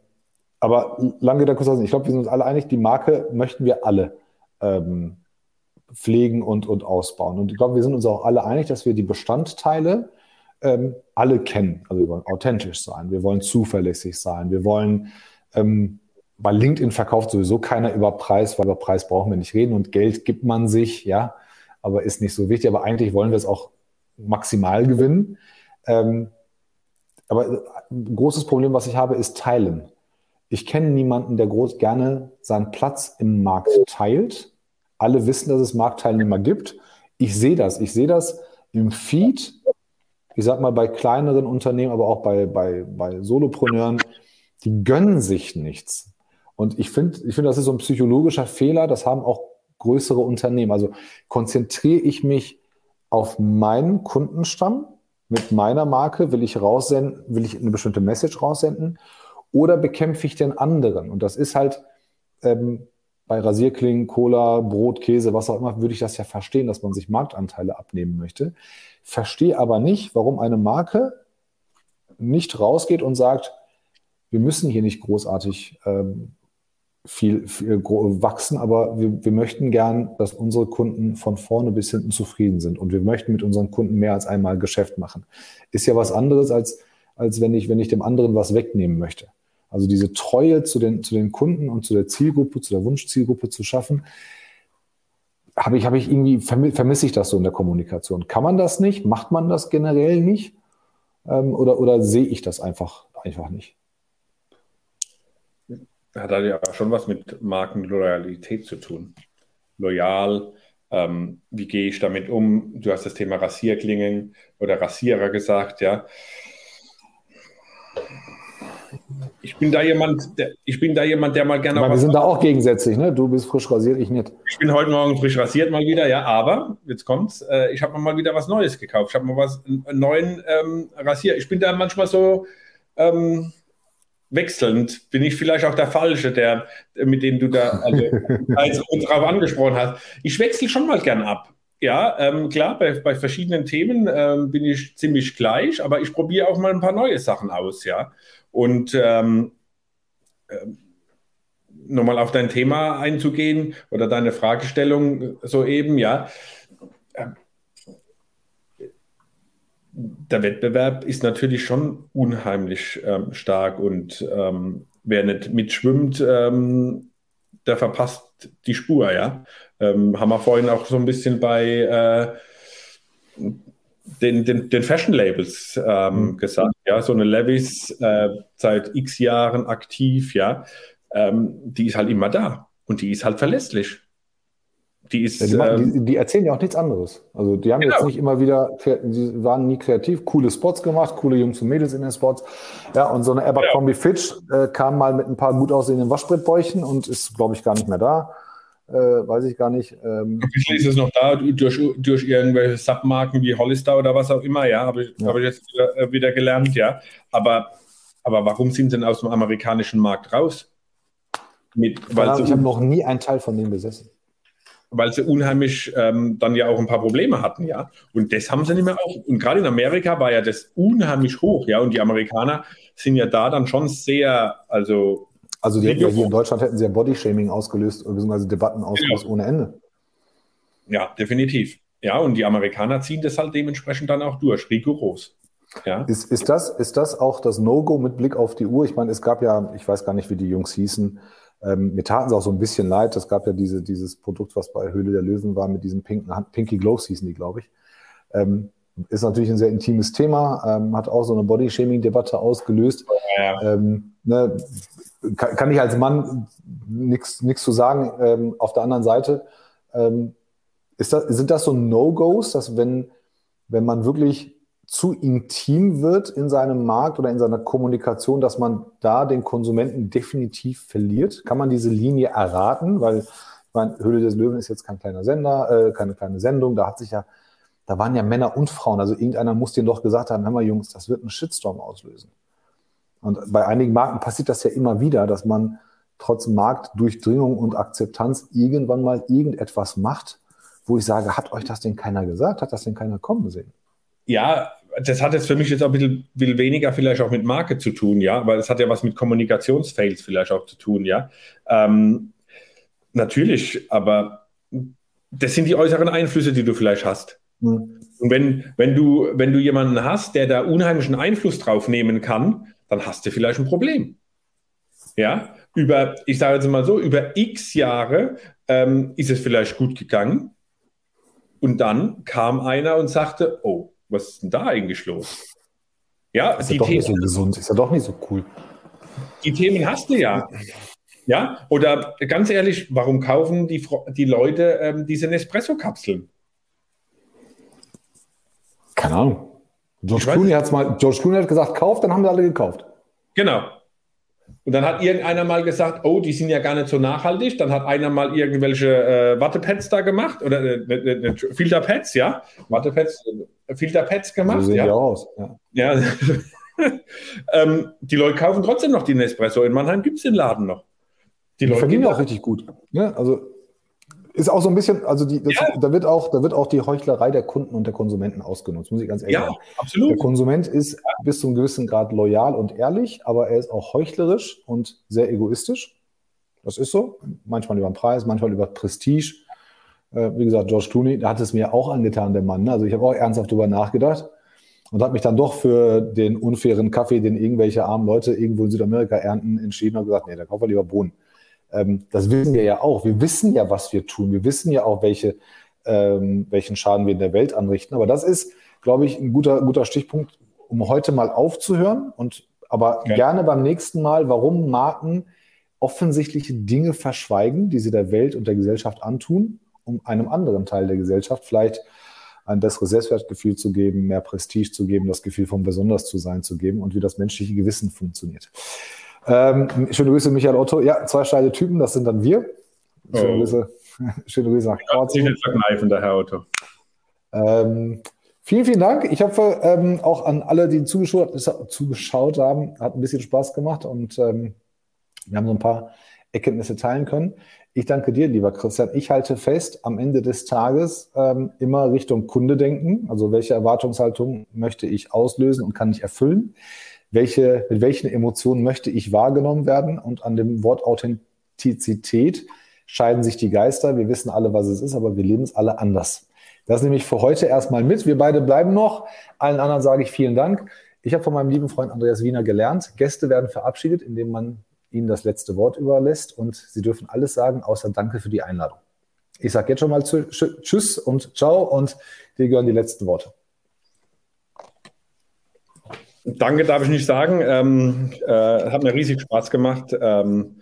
aber lange der kurz ich glaube, wir sind uns alle einig, die Marke möchten wir alle ähm, pflegen und, und ausbauen. Und ich glaube, wir sind uns auch alle einig, dass wir die Bestandteile ähm, alle kennen. Also wir wollen authentisch sein, wir wollen zuverlässig sein, wir wollen ähm, bei LinkedIn verkauft sowieso keiner über Preis, weil über Preis brauchen wir nicht reden und Geld gibt man sich, ja, aber ist nicht so wichtig. Aber eigentlich wollen wir es auch maximal gewinnen. Ähm, aber ein großes Problem, was ich habe, ist Teilen. Ich kenne niemanden, der groß gerne seinen Platz im Markt teilt. Alle wissen, dass es Marktteilnehmer gibt. Ich sehe das. Ich sehe das im Feed. Ich sag mal bei kleineren Unternehmen, aber auch bei, bei, bei Solopreneuren die gönnen sich nichts. Und ich finde, ich finde, das ist so ein psychologischer Fehler. Das haben auch größere Unternehmen. Also konzentriere ich mich auf meinen Kundenstamm mit meiner Marke? Will ich raussenden? Will ich eine bestimmte Message raussenden? Oder bekämpfe ich den anderen? Und das ist halt ähm, bei Rasierklingen, Cola, Brot, Käse, was auch immer, würde ich das ja verstehen, dass man sich Marktanteile abnehmen möchte. Verstehe aber nicht, warum eine Marke nicht rausgeht und sagt, wir müssen hier nicht großartig ähm, viel, viel wachsen, aber wir, wir möchten gern, dass unsere Kunden von vorne bis hinten zufrieden sind und wir möchten mit unseren Kunden mehr als einmal Geschäft machen. Ist ja was anderes, als, als wenn, ich, wenn ich dem anderen was wegnehmen möchte. Also diese Treue zu den, zu den Kunden und zu der Zielgruppe, zu der Wunschzielgruppe zu schaffen, habe ich, habe ich irgendwie, vermisse ich das so in der Kommunikation. Kann man das nicht? Macht man das generell nicht? Ähm, oder, oder sehe ich das einfach, einfach nicht? hat halt ja schon was mit Markenloyalität zu tun. Loyal, ähm, wie gehe ich damit um? Du hast das Thema Rasierklingen oder Rasierer gesagt, ja. Ich bin da jemand, der, ich bin da jemand, der mal gerne. Aber wir sind da auch gegensätzlich, ne? Du bist frisch rasiert, ich nicht. Ich bin heute Morgen frisch rasiert mal wieder, ja. Aber jetzt kommt's. Äh, ich habe mal wieder was Neues gekauft. Ich habe mal was einen neuen ähm, Rasier. Ich bin da manchmal so. Ähm, wechselnd bin ich vielleicht auch der Falsche, der, mit dem du da also, [laughs] also drauf angesprochen hast. Ich wechsle schon mal gern ab. Ja, ähm, klar, bei, bei verschiedenen Themen ähm, bin ich ziemlich gleich, aber ich probiere auch mal ein paar neue Sachen aus, ja. Und ähm, ähm nochmal auf dein Thema einzugehen oder deine Fragestellung soeben, ja. Ähm, der Wettbewerb ist natürlich schon unheimlich ähm, stark und wer nicht mitschwimmt, der verpasst die Spur, ja. Ähm, haben wir vorhin auch so ein bisschen bei äh, den, den, den Fashion-Labels ähm, mhm. gesagt, ja. So eine Levis äh, seit x Jahren aktiv, ja. Ähm, die ist halt immer da und die ist halt verlässlich. Die, ist, ja, die, machen, die, ähm, die, erzählen ja auch nichts anderes. Also die haben genau. jetzt nicht immer wieder, die waren nie kreativ, coole Spots gemacht, coole Jungs und Mädels in den Spots. Ja, und so eine Abercrombie ja. Fitch äh, kam mal mit ein paar gut aussehenden Waschbrettbäuchen und ist, glaube ich, gar nicht mehr da. Äh, weiß ich gar nicht. Ähm, ist es noch da durch, durch irgendwelche Submarken wie Hollister oder was auch immer, ja, habe ich, ja. Hab ich jetzt wieder, äh, wieder gelernt, ja. Aber, aber warum sind sie denn aus dem amerikanischen Markt raus? Mit, weil ich habe noch nie einen Teil von denen besessen. weil sie unheimlich ähm, dann ja auch ein paar Probleme hatten, ja. Und das haben sie nicht mehr auch. Und gerade in Amerika war ja das unheimlich hoch, ja. Und die Amerikaner sind ja da dann schon sehr, also. Also die ja hier in Deutschland hätten sie ja Bodyshaming ausgelöst, beziehungsweise Debatten ausgelöst genau. ohne Ende. Ja, definitiv. Ja, und die Amerikaner ziehen das halt dementsprechend dann auch durch, rigoros. Ja. Ist, ist, das, ist das auch das No-Go mit Blick auf die Uhr? Ich meine, es gab ja, ich weiß gar nicht, wie die Jungs hießen, ähm, mir taten sie auch so ein bisschen leid. Es gab ja diese, dieses Produkt, was bei Höhle der Löwen war, mit diesen pinken Pinky Gloves hießen die, glaube ich. Ähm, ist natürlich ein sehr intimes Thema, ähm, hat auch so eine Body-Shaming-Debatte ausgelöst. Ja. Ähm, ne, kann, kann, ich als Mann nichts zu sagen. Ähm, auf der anderen Seite ähm, das, sind das so No-Gos, dass wenn, wenn man wirklich zu intim wird in seinem Markt oder in seiner Kommunikation, dass man da den Konsumenten definitiv verliert? Kann man diese Linie erraten? Weil, ich meine, Höhle des Löwen ist jetzt kein kleiner Sender, äh, keine kleine Sendung, da hat sich ja, da waren ja Männer und Frauen, also irgendeiner muss denen doch gesagt haben, hör mal Jungs, das wird einen Shitstorm auslösen. Und bei einigen Marken passiert das ja immer wieder, dass man trotz Marktdurchdringung und Akzeptanz irgendwann mal irgendetwas macht, wo ich sage, hat euch das denn keiner gesagt? Hat das denn keiner kommen sehen? Ja, das hat jetzt für mich jetzt auch ein bisschen, bisschen, weniger vielleicht auch mit Marke zu tun, ja, weil es hat ja was mit Kommunikationsfails vielleicht auch zu tun, ja. Ähm, natürlich, aber das sind die äußeren Einflüsse, die du vielleicht hast. Mhm. Und wenn, wenn, du, wenn du jemanden hast, der da unheimlichen Einfluss drauf nehmen kann, dann hast du vielleicht ein Problem. Ja, über, ich sage jetzt mal so, über x Jahre ähm, ist es vielleicht gut gegangen. Und dann kam einer und sagte, oh, was ist denn da eigentlich los? Ja, ist ja doch Themen, nicht so gesund, ist ja doch nicht so cool. Die Themen hast du ja. Ja, oder ganz ehrlich, warum kaufen die, die Leute ähm, diese Nespresso-Kapseln? Keine Ahnung. George Clooney, hat's mal, George Clooney hat gesagt, kauft, dann haben sie alle gekauft. Genau. Und dann hat irgendeiner mal gesagt, oh, die sind ja gar nicht so nachhaltig. Dann hat einer mal irgendwelche äh, Wattepads da gemacht oder äh, ne, ne, Filterpads, ja. Wattepads, äh, Filterpads gemacht. So sehen ja. die aus. Ja. ja. [laughs] ähm, die Leute kaufen trotzdem noch die Nespresso. In Mannheim gibt es den Laden noch. Die, die Leute verdienen auch richtig gut. Ja, also ist auch so ein bisschen, also die, das, ja. da, wird auch, da wird auch die Heuchlerei der Kunden und der Konsumenten ausgenutzt, muss ich ganz ehrlich ja, sagen. Absolut. Der Konsument ist bis zu einem gewissen Grad loyal und ehrlich, aber er ist auch heuchlerisch und sehr egoistisch. Das ist so. Manchmal über den Preis, manchmal über Prestige. Äh, wie gesagt, George Clooney, der hat es mir auch angetan, der Mann. Also ich habe auch ernsthaft darüber nachgedacht und habe mich dann doch für den unfairen Kaffee, den irgendwelche armen Leute irgendwo in Südamerika ernten, entschieden und gesagt, nee, da kaufen wir lieber Bohnen ähm, das wissen wir ja auch. Wir wissen ja, was wir tun. Wir wissen ja auch, welche, ähm, welchen Schaden wir in der Welt anrichten. Aber das ist, glaube ich, ein guter, guter Stichpunkt, um heute mal aufzuhören und aber okay. gerne beim nächsten Mal, warum Marken offensichtliche Dinge verschweigen, die sie der Welt und der Gesellschaft antun, um einem anderen Teil der Gesellschaft vielleicht ein besseres Selbstwertgefühl zu geben, mehr Prestige zu geben, das Gefühl von besonders zu sein zu geben und wie das menschliche Gewissen funktioniert. Ähm, schöne Grüße, Michael Otto. Ja, zwei steile Typen, das sind dann wir. Schöne oh. Grüße, [laughs] schöne Grüße nach Kroatien. Ich verkneifen, der Herr Otto. Ähm, vielen, vielen Dank. Ich hoffe, ähm, auch an alle, die zugeschaut, zugeschaut, haben, hat ein bisschen Spaß gemacht und ähm, wir haben so ein paar Erkenntnisse teilen können. Ich danke dir, lieber Christian. Ich halte fest, am Ende des Tages ähm, immer Richtung Kunde denken. Also welche Erwartungshaltung möchte ich auslösen und kann ich erfüllen? Welche, mit welchen Emotionen möchte ich wahrgenommen werden. Und an dem Wort Authentizität scheiden sich die Geister. Wir wissen alle, was es ist, aber wir leben es alle anders. Das nehme ich für heute erstmal mit. Wir beide bleiben noch. Allen anderen sage ich vielen Dank. Ich habe von meinem lieben Freund Andreas Wiener gelernt, Gäste werden verabschiedet, indem man ihnen das letzte Wort überlässt und sie dürfen alles sagen, außer Danke für die Einladung. Ich sage jetzt schon mal Tschüss und Ciao und dir gehören die letzten Worte. Danke darf ich nicht sagen. Ähm, äh, hat mir riesig Spaß gemacht, ähm,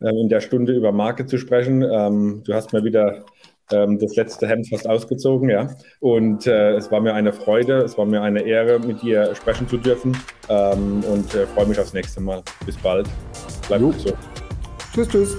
äh, in der Stunde über Marke zu sprechen. Ähm, du hast mir wieder ähm, das letzte Hemd fast ausgezogen, ja. Und äh, es war mir eine Freude, es war mir eine Ehre, mit dir sprechen zu dürfen. Ähm, und äh, freue mich aufs nächste Mal. Bis bald. Bleib so. Tschüss, tschüss.